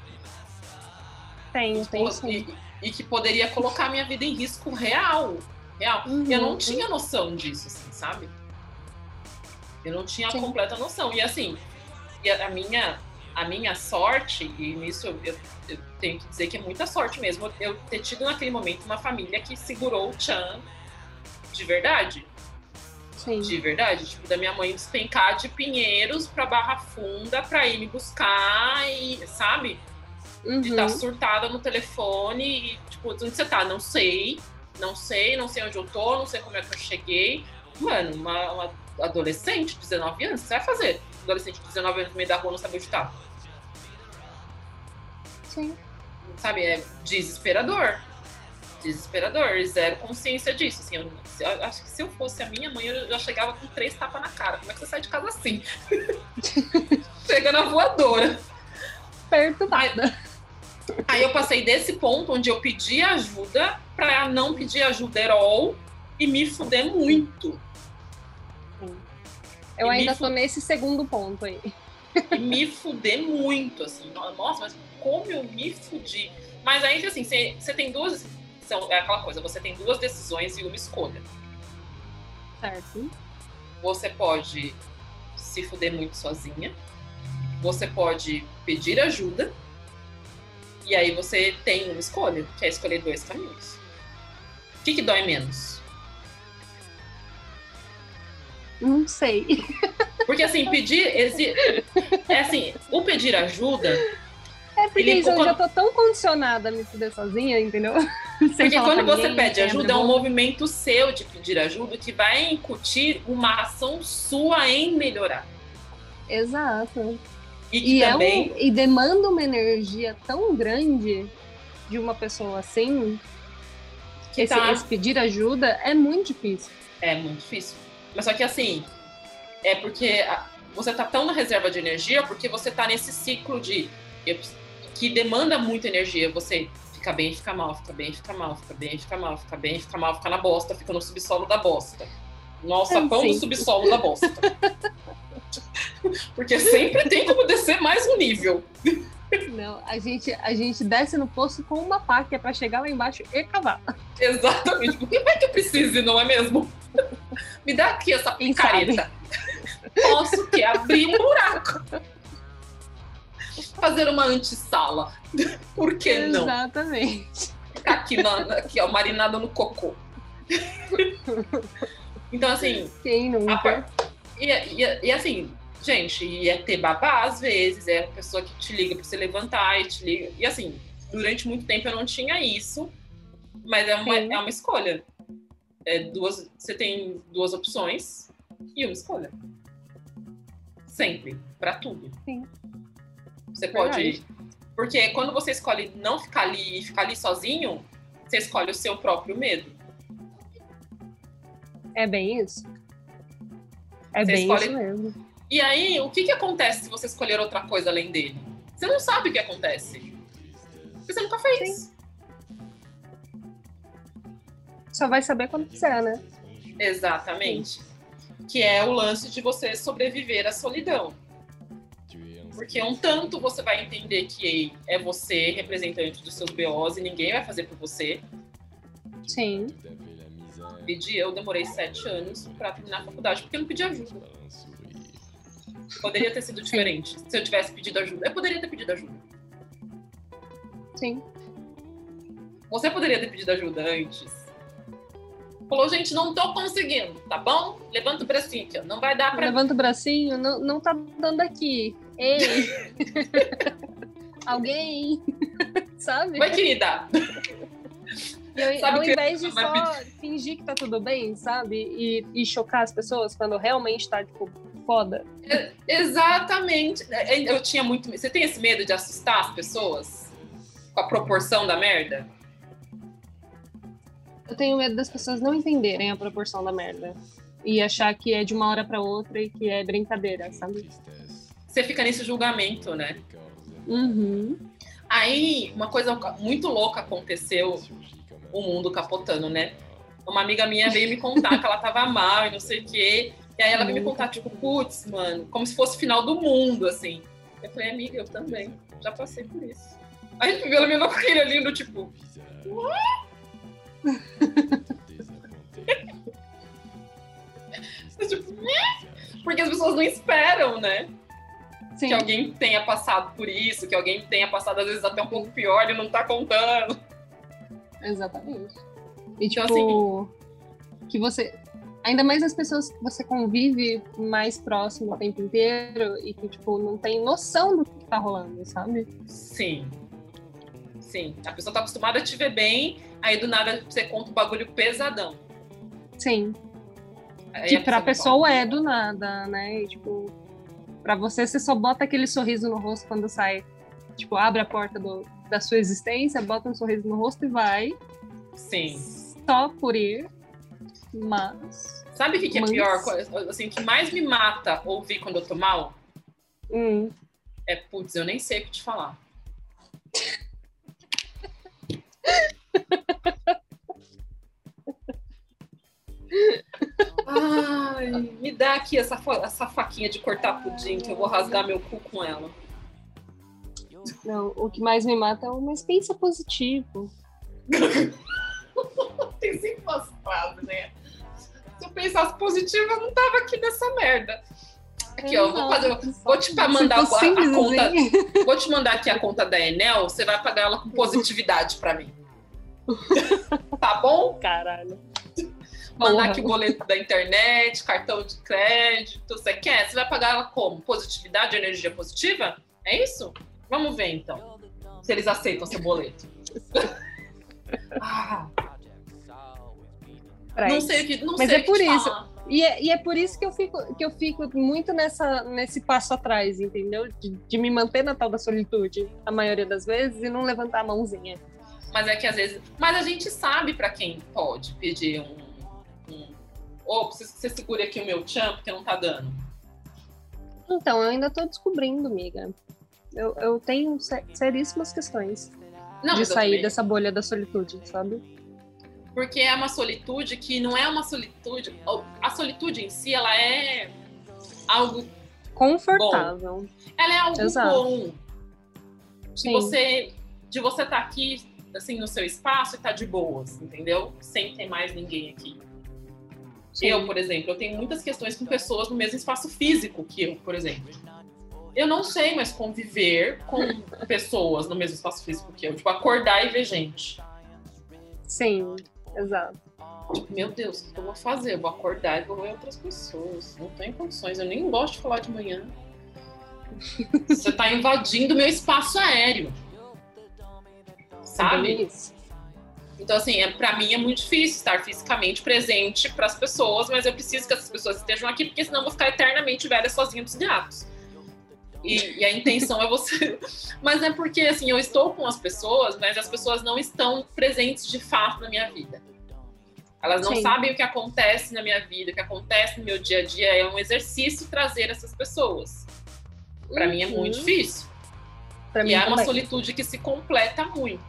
Tem, tem. E, e, que poderia colocar a minha vida em risco real. Real. Uhum. Eu não tinha noção disso, assim, sabe? Eu não tinha sim. completa noção. E, assim, e a, a minha a minha sorte, e nisso eu, eu, tenho que dizer que é muita sorte mesmo, eu ter tido naquele momento uma família que segurou o Chan de verdade. Sim. De verdade. Tipo, da minha mãe despencar de Pinheiros pra Barra Funda pra ir me buscar e, sabe? Uhum. De estar tá surtada no telefone e, tipo, onde você tá? Não sei, não sei, não sei onde eu tô, não sei como é que eu cheguei. Mano, uma, uma adolescente de 19 anos, você vai fazer? Adolescente de 19 anos no meio da rua não sabe onde tá. Sim. Sabe, é desesperador desesperador, zero consciência disso. Assim, eu eu acho que se eu fosse a minha mãe, eu já chegava com três tapas na cara. Como é que você sai de casa assim? [laughs] Chega na voadora. Perturbada. Aí eu passei desse ponto onde eu pedi ajuda pra não pedir ajuda all e me fuder muito. Eu ainda tô nesse segundo ponto aí. E me fuder muito, assim. Nossa, mas como eu me fudi. Mas aí, assim, você tem duas. São, é aquela coisa, você tem duas decisões e uma escolha. Certo? Você pode se fuder muito sozinha. Você pode pedir ajuda. E aí você tem uma escolha, que é escolher dois caminhos. O que, que dói menos? Não sei. Porque assim, pedir. exi- É assim, o pedir ajuda. É porque Ele- eu quando- já tô tão condicionada a me fuder sozinha, entendeu? [laughs] Porque quando você ninguém, pede sem ajuda, é um movimento seu de pedir ajuda que vai incutir uma ação sua em melhorar. Exato. E que E, é também. um, e demanda uma energia tão grande de uma pessoa assim. que Esse, tá- esse pedir ajuda é muito difícil. É muito difícil. Mas só que assim, é porque você tá tão na reserva de energia porque você tá nesse ciclo de eu- que demanda muita energia. Você fica bem, fica mal, fica bem, fica mal, fica bem, fica mal, fica bem, fica mal, fica na bosta, fica no subsolo da bosta. Nossa, É, pão do subsolo da bosta. [laughs] porque sempre tem como descer mais um nível. Não, a gente, a gente desce no poço com uma pá que é pra chegar lá embaixo e cavar. Exatamente. Por que vai que eu precise, não é mesmo? Me dá aqui essa picareta. Posso que abrir um buraco. Fazer uma antessala. [laughs] Por que não? Exatamente. Ficar aqui, na, aqui ó, marinada no cocô. [laughs] Então, assim, Quem a nunca? par- e, e- e assim, gente, e é ter babá às vezes, é a pessoa que te liga pra você levantar e te liga. E assim, durante muito tempo eu não tinha isso, mas é uma, Sim. é uma escolha. É duas, você tem duas opções e uma escolha. Sempre, pra tudo. Sim. Você pode. Verdade. Porque quando você escolhe não ficar ali e ficar ali sozinho, você escolhe o seu próprio medo. É bem isso. É Você bem escolhe- isso mesmo. E aí, o que, que acontece se você escolher outra coisa além dele? Você não sabe o que acontece. Você nunca fez. Só vai saber quando quiser, né? Exatamente. Que é o lance de você sobreviver à solidão. Porque um tanto você vai entender que é você representante dos seus BOs e ninguém vai fazer por você. Sim. Pedi, eu demorei sete anos pra terminar a faculdade porque eu não pedi ajuda. Poderia ter sido diferente se eu tivesse pedido ajuda. Eu poderia ter pedido ajuda. Sim. Você poderia ter pedido ajuda antes. Falou, gente, não tô conseguindo, tá bom? Levanta o bracinho aqui, ó. Não vai dar pra Levanta o bracinho, não, não tá dando aqui. Ei! [laughs] Alguém! [laughs] Sabe? Vai, querida. E eu, Sabe ao que invés de só fingir que tá tudo bem, sabe? E, e chocar as pessoas quando realmente tá, tipo, foda. Exatamente. É, Eu tinha muito. Você tem esse medo de assustar as pessoas? Com a proporção da merda? Eu tenho medo das pessoas não entenderem a proporção da merda. E achar que é de uma hora pra outra e que é brincadeira, sabe? Você fica nesse julgamento, né? Uhum. Aí, uma coisa muito louca aconteceu, o mundo capotando, né? Uma amiga minha veio me contar que ela tava mal e não sei o quê. E aí ela veio me contar, tipo, putz, mano, como se fosse o final do mundo, assim. Eu falei, amiga, eu também. Já passei por isso. Aí ela me olhou com aquele lindo, tipo, [laughs] tipo, porque as pessoas não esperam, né? Sim. que alguém tenha passado por isso, que alguém tenha passado às vezes até um pouco pior e não tá contando. Exatamente. E Então, tipo, que você. Ainda mais as pessoas que você convive mais próximo o tempo inteiro e que, tipo, não tem noção do que tá rolando, sabe? Sim. Sim. A pessoa tá acostumada a te ver bem, aí do nada você conta um bagulho pesadão. Sim. Aí que a pra vai pessoa é do nada, né? E, tipo, pra você, você só bota aquele sorriso no rosto quando sai. Tipo, abre a porta do- da sua existência, bota um sorriso no rosto e vai. Sim. Só por ir. Mas. Sabe o que, que é Mas- pior? Assim, o que mais me mata ouvir quando eu tô mal? Hum. É, putz, eu nem sei o que te falar. [laughs] Ai, me dá aqui essa, essa faquinha de cortar pudim que eu vou rasgar meu cu com ela. Não, o que mais me mata é o mas pensa positivo. [laughs] Tem sempre umas frases, né? Se eu pensasse positivo, eu não tava aqui nessa merda. Aqui, ó, vou, fazer, vou te mandar a, a conta. Vou te mandar aqui a conta da Enel, você vai pagar ela com positividade pra mim. [laughs] tá bom? Caralho. Mandar Porra. aqui o boleto da internet, cartão de crédito, você quer? Você vai pagar ela como? Positividade, energia positiva? É isso? Vamos ver então. Se eles aceitam seu boleto. [laughs] Ah, não sei o que. Não Mas sei é por isso. E é, e é por isso que eu fico, que eu fico muito nessa, nesse passo atrás, entendeu? De, de me manter na tal da solitude, a maioria das vezes, e não levantar a mãozinha. Mas é que às vezes. Mas a gente sabe pra quem pode pedir um... Ô, preciso que você segure aqui o meu tchan, porque não tá dando. Então, eu ainda tô descobrindo, amiga. Eu, eu tenho se- seríssimas questões Não, de sair dessa bolha da solitude, sabe? Porque é uma solitude que não é uma solitude. A solitude em si, ela é algo. Confortável. Ela é algo Exato. bom. De Sim. você de você estar aqui, assim, no seu espaço e estar de boas, entendeu? Sem ter mais ninguém aqui. Sim. Eu, por exemplo, eu tenho muitas questões com pessoas no mesmo espaço físico que eu, por exemplo. Eu não sei mais conviver com pessoas no mesmo espaço físico que eu. Tipo, acordar e ver gente. Sim, exato. Tipo, meu Deus, o que eu vou fazer? Eu vou acordar e vou ver outras pessoas. Não tenho condições. Eu nem gosto de falar de manhã. [laughs] Você tá invadindo meu espaço aéreo. Sabe? isso. Então, assim, é, para mim é muito difícil estar fisicamente presente para as pessoas, mas eu preciso que essas pessoas estejam aqui, porque senão eu vou ficar eternamente velha sozinha dos gatos. E, e a intenção é você. [laughs] Mas é porque, assim, eu estou com as pessoas, mas as pessoas não estão presentes de fato na minha vida. Elas não Sim. sabem o que acontece na minha vida, o que acontece no meu dia a dia. É um exercício trazer essas pessoas. Para mim é muito Uhum. difícil. Pra mim E é uma também. solitude que se completa muito.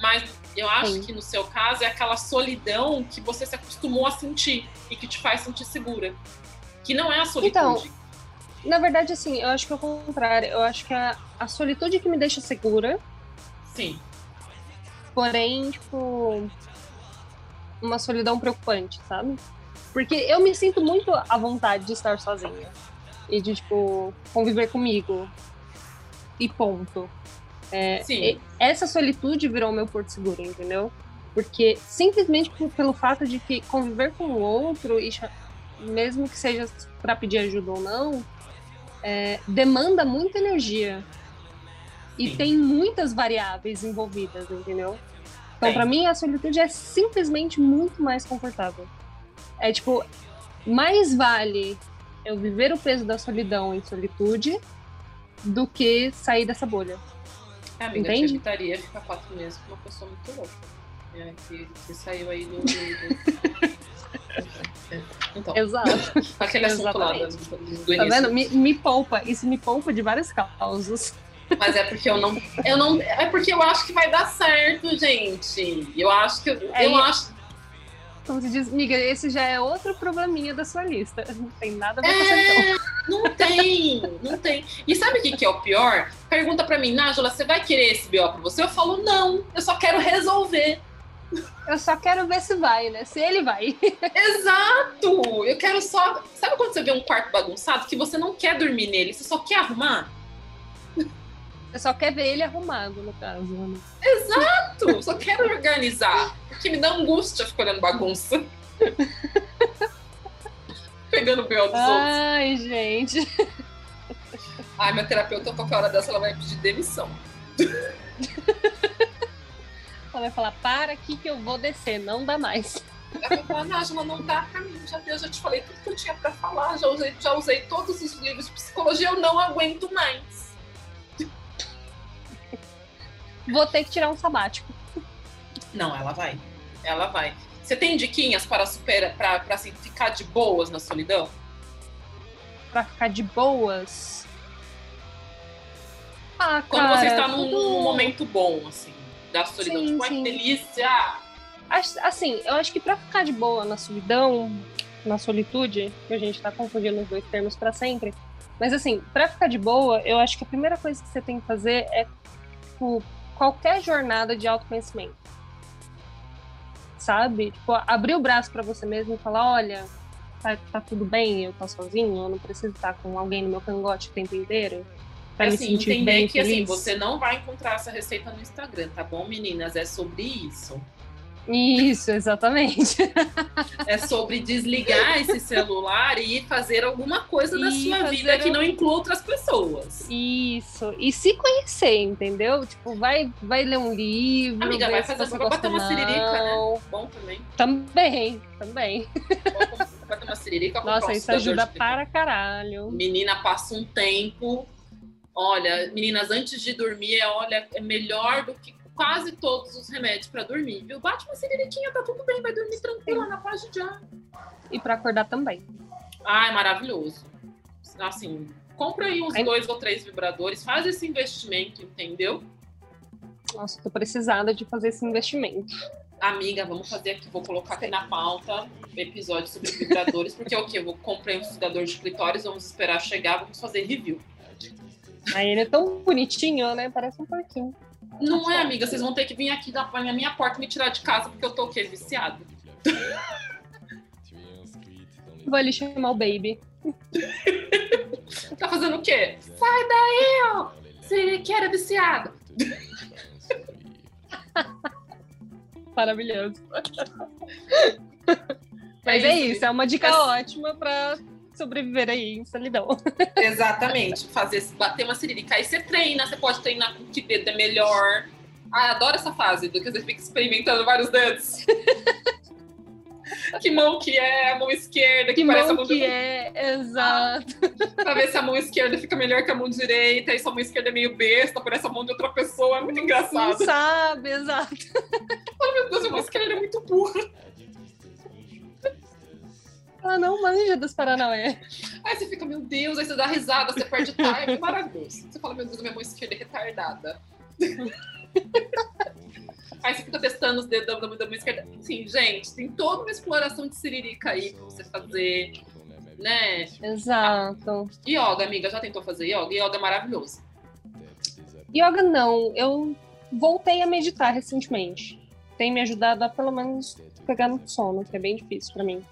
Mas eu acho Sim. que no seu caso é aquela solidão que você se acostumou a sentir e que te faz sentir segura. Que não é a solitude. Na verdade, assim, eu acho que é o contrário. Eu acho que a, a solitude que me deixa segura, Sim. porém, tipo, uma solidão preocupante, sabe? Porque eu me sinto muito à vontade de estar sozinha. E de, tipo, conviver comigo. E ponto. É, essa solitude virou meu porto seguro, entendeu? Porque simplesmente pelo fato de que conviver com o outro, e mesmo que seja para pedir ajuda ou não, é, demanda muita energia. E Sim. tem muitas variáveis envolvidas, entendeu? Então, para mim, a solitude é simplesmente muito mais confortável. É tipo, mais vale eu viver o peso da solidão em solitude do que sair dessa bolha. É, amiga, Entende? te evitaria ficar quatro meses com uma pessoa muito louca. É, que, que saiu aí do. [laughs] Então, Exato. [laughs] aquele assunto lá do, Exatamente. do, do Tá vendo? Me, me poupa. Isso me poupa de várias causas. Mas é porque eu não. Eu não. É porque eu acho que vai dar certo, gente. Eu acho que. Eu, É, eu acho. Como se diz, miga, esse já é outro probleminha da sua lista. [laughs] Não tem nada a ver com. É, não tem, não tem. E sabe o que, que é o pior? Pergunta pra mim, Nájula, você vai querer esse BO pra você? Eu falo, não, eu só quero resolver. Eu só quero ver se vai, né? Se ele vai. [laughs] Exato! Eu quero só. Sabe quando você vê um quarto bagunçado que você não quer dormir nele, você só quer arrumar? Você só quer ver ele arrumado, no caso. Né? Exato! Só quero organizar. Porque me dá angústia ficar olhando bagunça. [laughs] Pegando o BO dos outros. Ai, gente. Ai, minha terapeuta, qualquer hora dessa, ela vai pedir demissão. Ela vai falar, para aqui que eu vou descer, não dá mais. Ela vai falar, Nájula, não dá pra mim. Já, eu já te falei tudo que eu tinha pra falar. Já usei, já usei todos os livros de psicologia, eu não aguento mais. Vou ter que tirar um sabático. Não, ela vai. Ela vai. Você tem diquinhas para superar, para assim, ficar de boas na solidão? Para ficar de boas? Ah, Quando cara, você está num, tudo... momento bom, assim, da solidão, sim, tipo, ai que delícia! Assim, eu acho que para ficar de boa na solidão, na solitude, que a gente tá confundindo os dois termos para sempre, mas assim, para ficar de boa, eu acho que a primeira coisa que você tem que fazer é tipo, qualquer jornada de autoconhecimento. Sabe? Tipo, abrir o braço para você mesmo e falar, olha, tá, tá, tudo bem, eu tô sozinho, eu não preciso estar com alguém no meu cangote o tempo inteiro. Pra assim, me sentir entender bem, que assim, feliz. assim, você não vai encontrar essa receita no Instagram, tá bom, meninas? É sobre isso. Isso, exatamente. [laughs] É sobre desligar esse celular e fazer alguma coisa da sua vida que não inclua outras pessoas. Isso. E se conhecer, entendeu? Tipo, vai, vai ler um livro. Amiga, vai fazer vai bater uma siririca, né? Bom também. Também, também. Uma siririca Nossa, isso ajuda para caralho. Menina, passa um tempo. Olha, meninas, antes de dormir, é, olha, é melhor do que quase todos os remédios para dormir, viu? Bate uma siririquinha, tá tudo bem, vai dormir tranquila, na paz de já. E para acordar também. Ah, é maravilhoso. Assim, compra aí uns dois ou três vibradores, faz esse investimento, entendeu? Nossa, tô precisada de fazer esse investimento. Amiga, vamos fazer aqui, vou colocar aqui na pauta episódio sobre vibradores, porque é o que? Eu vou comprar um sugador de clitóris, vamos esperar chegar, vamos fazer review. Aí ele é tão bonitinho, né? Parece um porquinho. Não é, amiga, vocês vão ter que vir aqui na minha porta me tirar de casa porque eu tô o quê? Viciado. Vou ali chamar o baby. tá fazendo o quê? Sai daí, ó! Você que era viciado. [laughs] Maravilhoso. Mas é, é isso, é uma dica é... ótima para sobreviver aí em solidão. Exatamente. Fazer, bater uma siririca. Aí você treina, você pode treinar com que dedo é melhor. Ah, adoro essa fase, do que você fica experimentando vários dedos. [laughs] que mão que é a mão esquerda, que, que parece mão a mão que é, exato. Pra ver se a mão esquerda fica melhor que a mão direita, e sua mão esquerda é meio besta, parece a mão de outra pessoa, é muito engraçado. Não sabe, exato. Oh, meu Deus, a mão esquerda é muito burra. Ela não manja dos Paranauê. Aí você fica, meu Deus, aí você dá risada, você perde time, é maravilhoso. Você fala, meu Deus, minha mão esquerda é retardada. [laughs] aí você fica testando os dedos da mão esquerda. Sim, gente, tem toda uma exploração de siririca aí pra você fazer, né? Exato. Yoga, amiga, já tentou fazer yoga? Yoga é maravilhoso. Yoga não, eu voltei a meditar recentemente. Tem me ajudado a pelo menos pegar no sono, que é bem difícil para mim.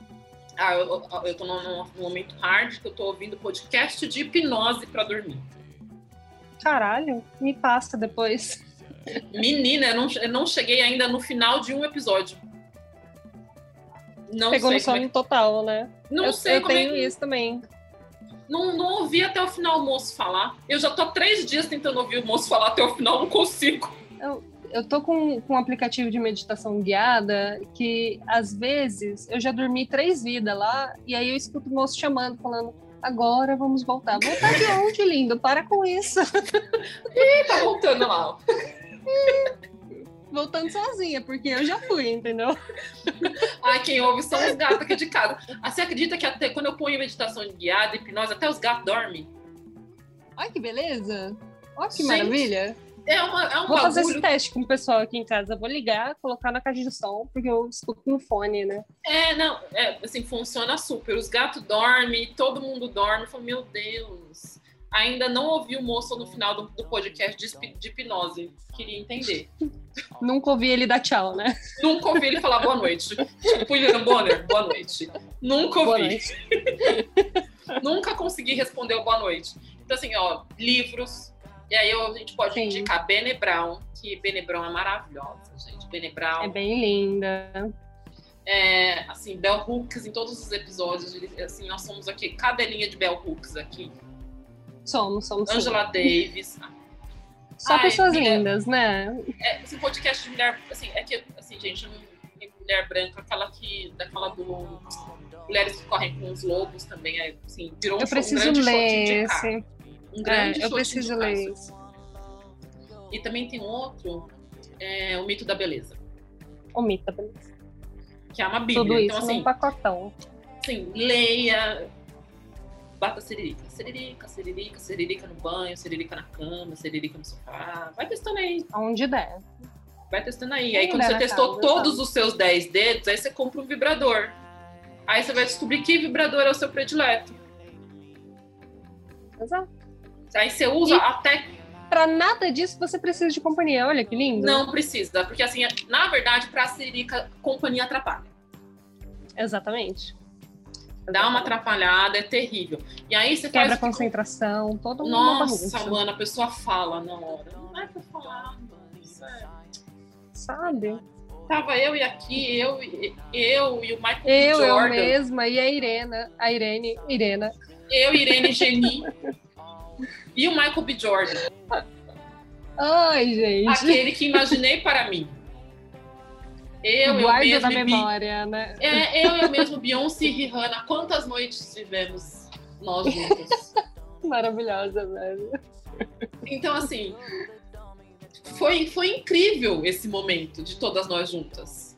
Ah, eu, eu tô num, num, momento hard que eu tô ouvindo podcast de hipnose para dormir. Caralho, me passa depois. Menina, eu não, eu não cheguei ainda no final de um episódio. Não Pegou no sono é que... total, né? Não eu, sei eu como tenho é isso também. Não, não ouvi até o final o moço falar. Eu já tô três dias tentando ouvir o moço falar até o final, não consigo. Eu, eu tô com, com um aplicativo de meditação guiada que, às vezes, eu já dormi três vidas lá e aí eu escuto o moço chamando, falando agora vamos voltar. Voltar de onde, lindo? Para com isso. [laughs] Ih, tá voltando lá. [laughs] Voltando sozinha, porque eu já fui, entendeu? Ai, quem ouve são os gatos aqui de casa. Ah, você acredita que até quando eu ponho meditação guiada, hipnose, até os gatos dormem? Ai, que beleza! Olha que Gente, maravilha! É, uma, é um Vou bagulho... fazer esse teste com o pessoal aqui em casa. Vou ligar, colocar na caixa de som, porque eu escuto no fone, né? É, não, é, assim, funciona super. Os gatos dormem, todo mundo dorme. Eu falo, meu Deus. Ainda não ouvi o moço no final do, do podcast de, de, hipnose. Queria entender. [laughs] Nunca ouvi ele dar tchau, né? Nunca ouvi ele falar boa noite. Tipo, William Bonner, boa noite. Nunca ouvi. Boa noite. [laughs] Nunca consegui responder o boa noite. Então, assim, ó, livros, e aí a gente pode Sim. indicar Bene Brown, que Bene Brown é maravilhosa, gente. Bene Brown. É bem linda. É, assim, Bell Hooks em todos os episódios. Assim, nós somos aqui, cadelinha de Bell Hooks aqui. Somos, somos. Angela sim. Davis. [laughs] Só Ai, pessoas mulher, lindas, né? É, esse podcast de mulher, assim, é que, assim, gente, mulher branca, aquela que, daquela do Mulheres que Correm com os Lobos também, é, assim, virou Eu um, preciso um grande ler esse. Um grande é, eu preciso ler isso. E também tem outro, é, O Mito da Beleza. O Mito da Beleza. que é uma bíblia. Tudo isso então, assim, num pacotão. assim, leia, bata siririca. Siririca, siririca, siririca no banho, siririca na cama, siririca no sofá. Vai testando aí, Onde der. vai testando aí. Quem Aí quando você testou casa, todos sabe? os seus 10 dedos, aí você compra um vibrador. Aí você vai descobrir que vibrador é o seu predileto. Exato. Aí você usa E- até Pra nada disso você precisa de companhia. Olha que lindo. não precisa, porque assim, na verdade, pra siririca, companhia atrapalha. Exatamente. Dá uma atrapalhada, é terrível. E aí você Quebra a faz. concentração, toda uma Nossa, mano, a pessoa fala na hora. Não é pra falar, mano. Sério. Sabe? Tava eu e aqui, eu, e- eu e o Michael Eu, eu Jordan. mesma e a Irena, a Irene, Irena. Eu, Irene Geni. [laughs] e o Michael B. Jordan. Ai, gente. Aquele que imaginei para mim. Eu, eu Guarda mesmo. da e Bi- memória, né? É, eu, eu mesmo, Beyoncé e Rihanna. Quantas noites tivemos nós juntos? [laughs] Maravilhosa, velho. Então, assim, foi, foi incrível esse momento de todas nós juntas.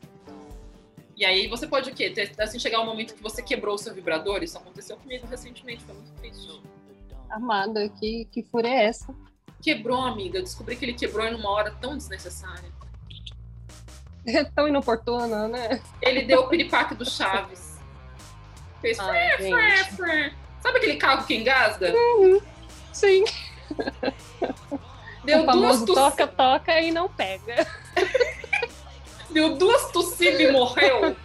E aí você pode o quê? Ter, assim, chegar um momento que você quebrou o seu vibrador. Isso aconteceu comigo recentemente, foi muito triste. Amada, que, que fúria é essa? Quebrou, amiga. Eu descobri que ele quebrou em uma hora tão desnecessária. É tão inoportuna, né? Ele deu o piripaque do Chaves. Fez Ai, fré, gente. fré. Sabe aquele carro que engasga? Sim. Deu o duas, famoso tossi... toca, toca e não pega. Deu duas tossidas e morreu.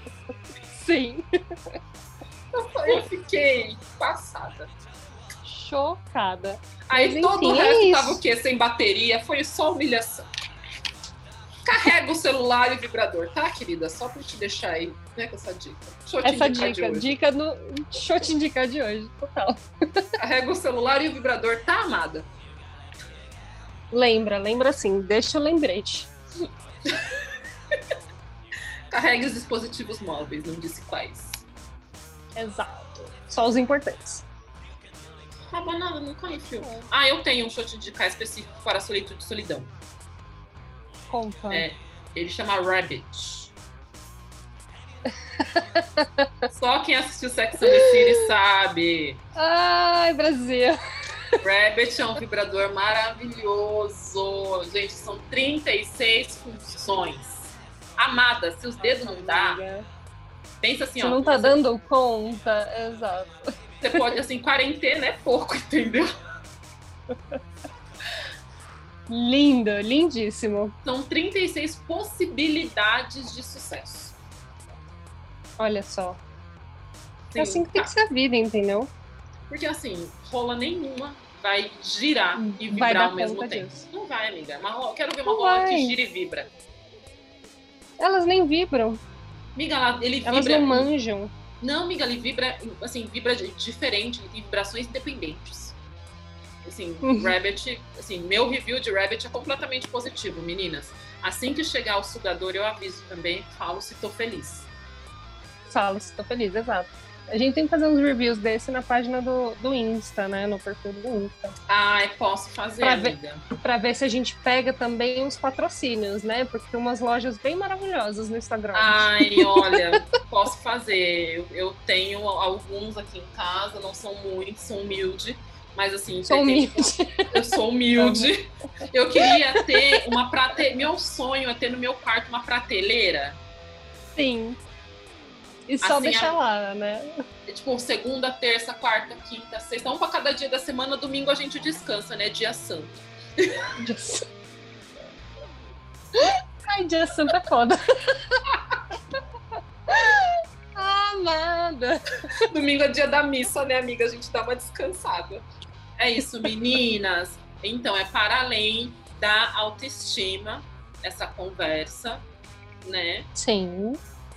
Sim. Eu fiquei passada. Chocada. Aí Mas, todo o enfim, é resto isso. tava o quê? Sem bateria, foi só humilhação. Carrega o celular e o vibrador, tá, querida? Só pra te deixar aí, né, com essa dica. Deixa eu te Essa dica, dica no. Deixa eu te indicar de hoje, total. Carrega o celular e o vibrador, tá, amada? Lembra, lembra assim, deixa o lembrete. [laughs] Carregue os dispositivos móveis, não disse quais. Exato. Só os importantes. Ah, banana, não confio. Ah, eu tenho um eu te indicar específico para solitude e solidão. Conta. É. Ele chama Rabbit. [laughs] Só quem assistiu Sex and the City sabe. Ai, Brasil. Rabbit é um vibrador maravilhoso. Gente, são 36 funções. Amada, se os dedos não dá, pensa assim, Você ó. não tá dando conta, exato. Você pode, assim, quarentena é pouco, entendeu? Lindo, lindíssimo. São 36 possibilidades de sucesso. Olha só. Sim, É assim que tem tá. que ser a vida, entendeu? Porque assim, rola nenhuma vai girar e Vai vibrar dar ao mesmo tempo. disso. Não vai, amiga. Uma rola- Quero ver uma Não rola vai. que gira e vibra. Elas nem vibram, Amiga, ela- ele elas vibra. não manjam. Não, amiga, ele vibra, assim, vibra diferente, ele tem vibrações independentes. Assim, Uhum. Rabbit, assim, meu review de Rabbit é completamente positivo, meninas. Assim que chegar o sugador, eu aviso também, falo se tô feliz. Falo, se tô feliz, exato. A gente tem que fazer uns reviews desse na página do, do Insta, né? No perfil do Insta. Ai, posso fazer, Pra ver- amiga. Pra ver se a gente pega também uns patrocínios, né? Porque tem umas lojas bem maravilhosas no Instagram. Ai, olha, posso fazer. Eu, eu tenho alguns aqui em casa, não são muitos, são humilde. Mas assim, Sou humilde. eu sou humilde. Eu queria ter uma prate... Meu sonho é ter no meu quarto uma prateleira. Sim. E só Assim, deixar a- lá, né? É, Tipo, segunda, terça, quarta, quinta, sexta. Um pra cada dia da semana, domingo a gente descansa, né? Dia santo. Dia Santo. Ai, dia santo é foda. [laughs] Amada. [laughs] Domingo é dia da missa, né, amiga? A gente dá uma descansada. É isso, meninas. Então, é para além da autoestima, essa conversa, né? Sim.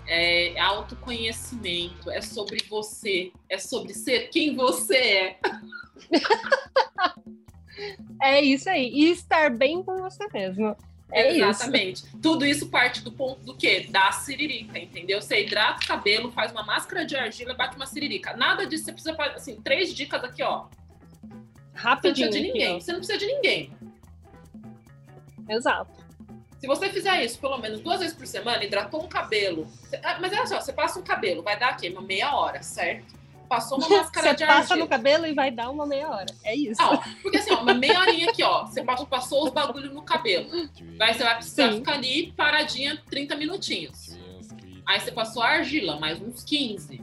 É autoconhecimento, é sobre você, é sobre ser quem você é. [laughs] É isso aí. E estar bem com você mesmo. É isso. Exatamente. Tudo isso parte do ponto do quê? Da siririca, entendeu? Você hidrata o cabelo, faz uma máscara de argila, bate uma siririca. Nada disso, você precisa fazer, assim, três dicas aqui, ó. Você não Rapidinho. precisa de ninguém, ó. você não precisa de ninguém. Exato. Se você fizer isso pelo menos duas vezes por semana, hidratou um cabelo. Ah, mas olha só, você passa um cabelo, vai dar aqui uma meia hora, certo? Passou uma máscara Você de passa argila. no cabelo e vai dar uma meia hora. É isso. Não, porque assim, ó, uma meia horinha aqui, ó. Você passou, os bagulho no cabelo. Aí você vai precisar Sim. ficar ali paradinha 30 minutinhos. Aí você passou a argila, mais uns 15.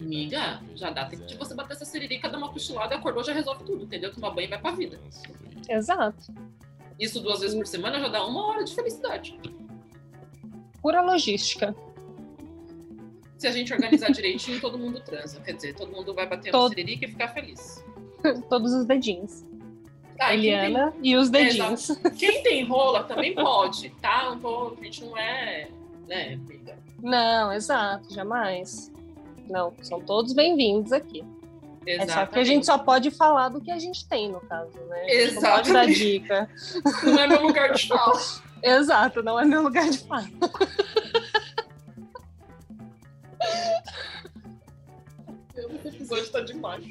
Amiga, já dá tempo de você bater essa siririca, dar uma cochilada, acordou, já resolve tudo, entendeu? Tomar banho e vai pra vida. Exato. Isso duas vezes por semana já dá uma hora de felicidade. Pura logística. Se a gente organizar direitinho, todo mundo transa. Quer dizer, todo mundo vai bater Todo- siririca e ficar feliz. [laughs] Todos os dedinhos. Ah, e quem tem- Eliana e os dedinhos. Quem tem rola também pode, tá? Não tô, a gente não é, né, amiga? Não, exato, jamais. Não, são todos bem-vindos aqui. É só que a gente só pode falar do que a gente tem, no caso, né? Gente Não pode dar Exatamente. dica. Não é meu lugar de fala. [laughs] Exato, não é meu lugar de fala. Esse episódio tá demais.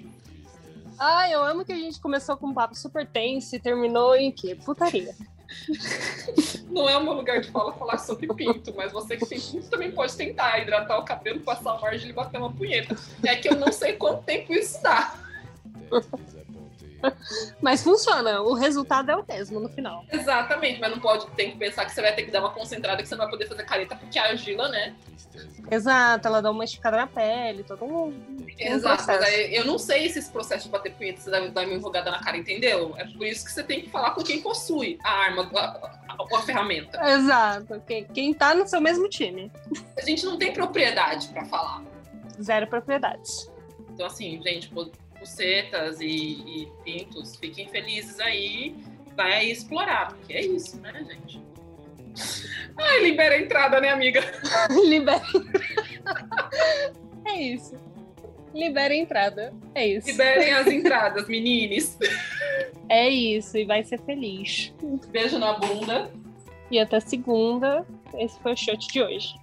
Ah, eu amo que a gente começou com um papo super tenso e terminou em quê? Putaria. [laughs] Não é o meu lugar de fala falar sobre pinto, mas você que tem pinto também pode tentar hidratar o cabelo, passar o margem e bater uma punheta. É que eu não sei quanto tempo isso dá. [laughs] Mas funciona, o resultado é o mesmo no final. Exatamente, mas não pode, tem que pensar que você vai ter que dar uma concentrada que você não vai poder fazer careta, porque a argila, né? Exato, ela dá uma esticada na pele, todo um. Exato, aí eu não sei se esse processo de bater punheta você dá, uma enrugada na cara, entendeu? É por isso que você tem que falar com quem possui a arma, a, a- a ferramenta. Exato, quem, quem tá no seu mesmo time. A gente não tem propriedade pra falar. Zero propriedades. Então, assim, gente, bucetas e, e pintos, fiquem felizes aí, vai explorar, porque é isso, né, gente? [laughs] Ai, libera a entrada, né, amiga? [laughs] Libera. é isso. Libera a entrada. É isso. Liberem as [laughs] entradas, menines. É isso, e vai ser feliz. Beijo na bunda. E até segunda. Esse foi o shot de hoje.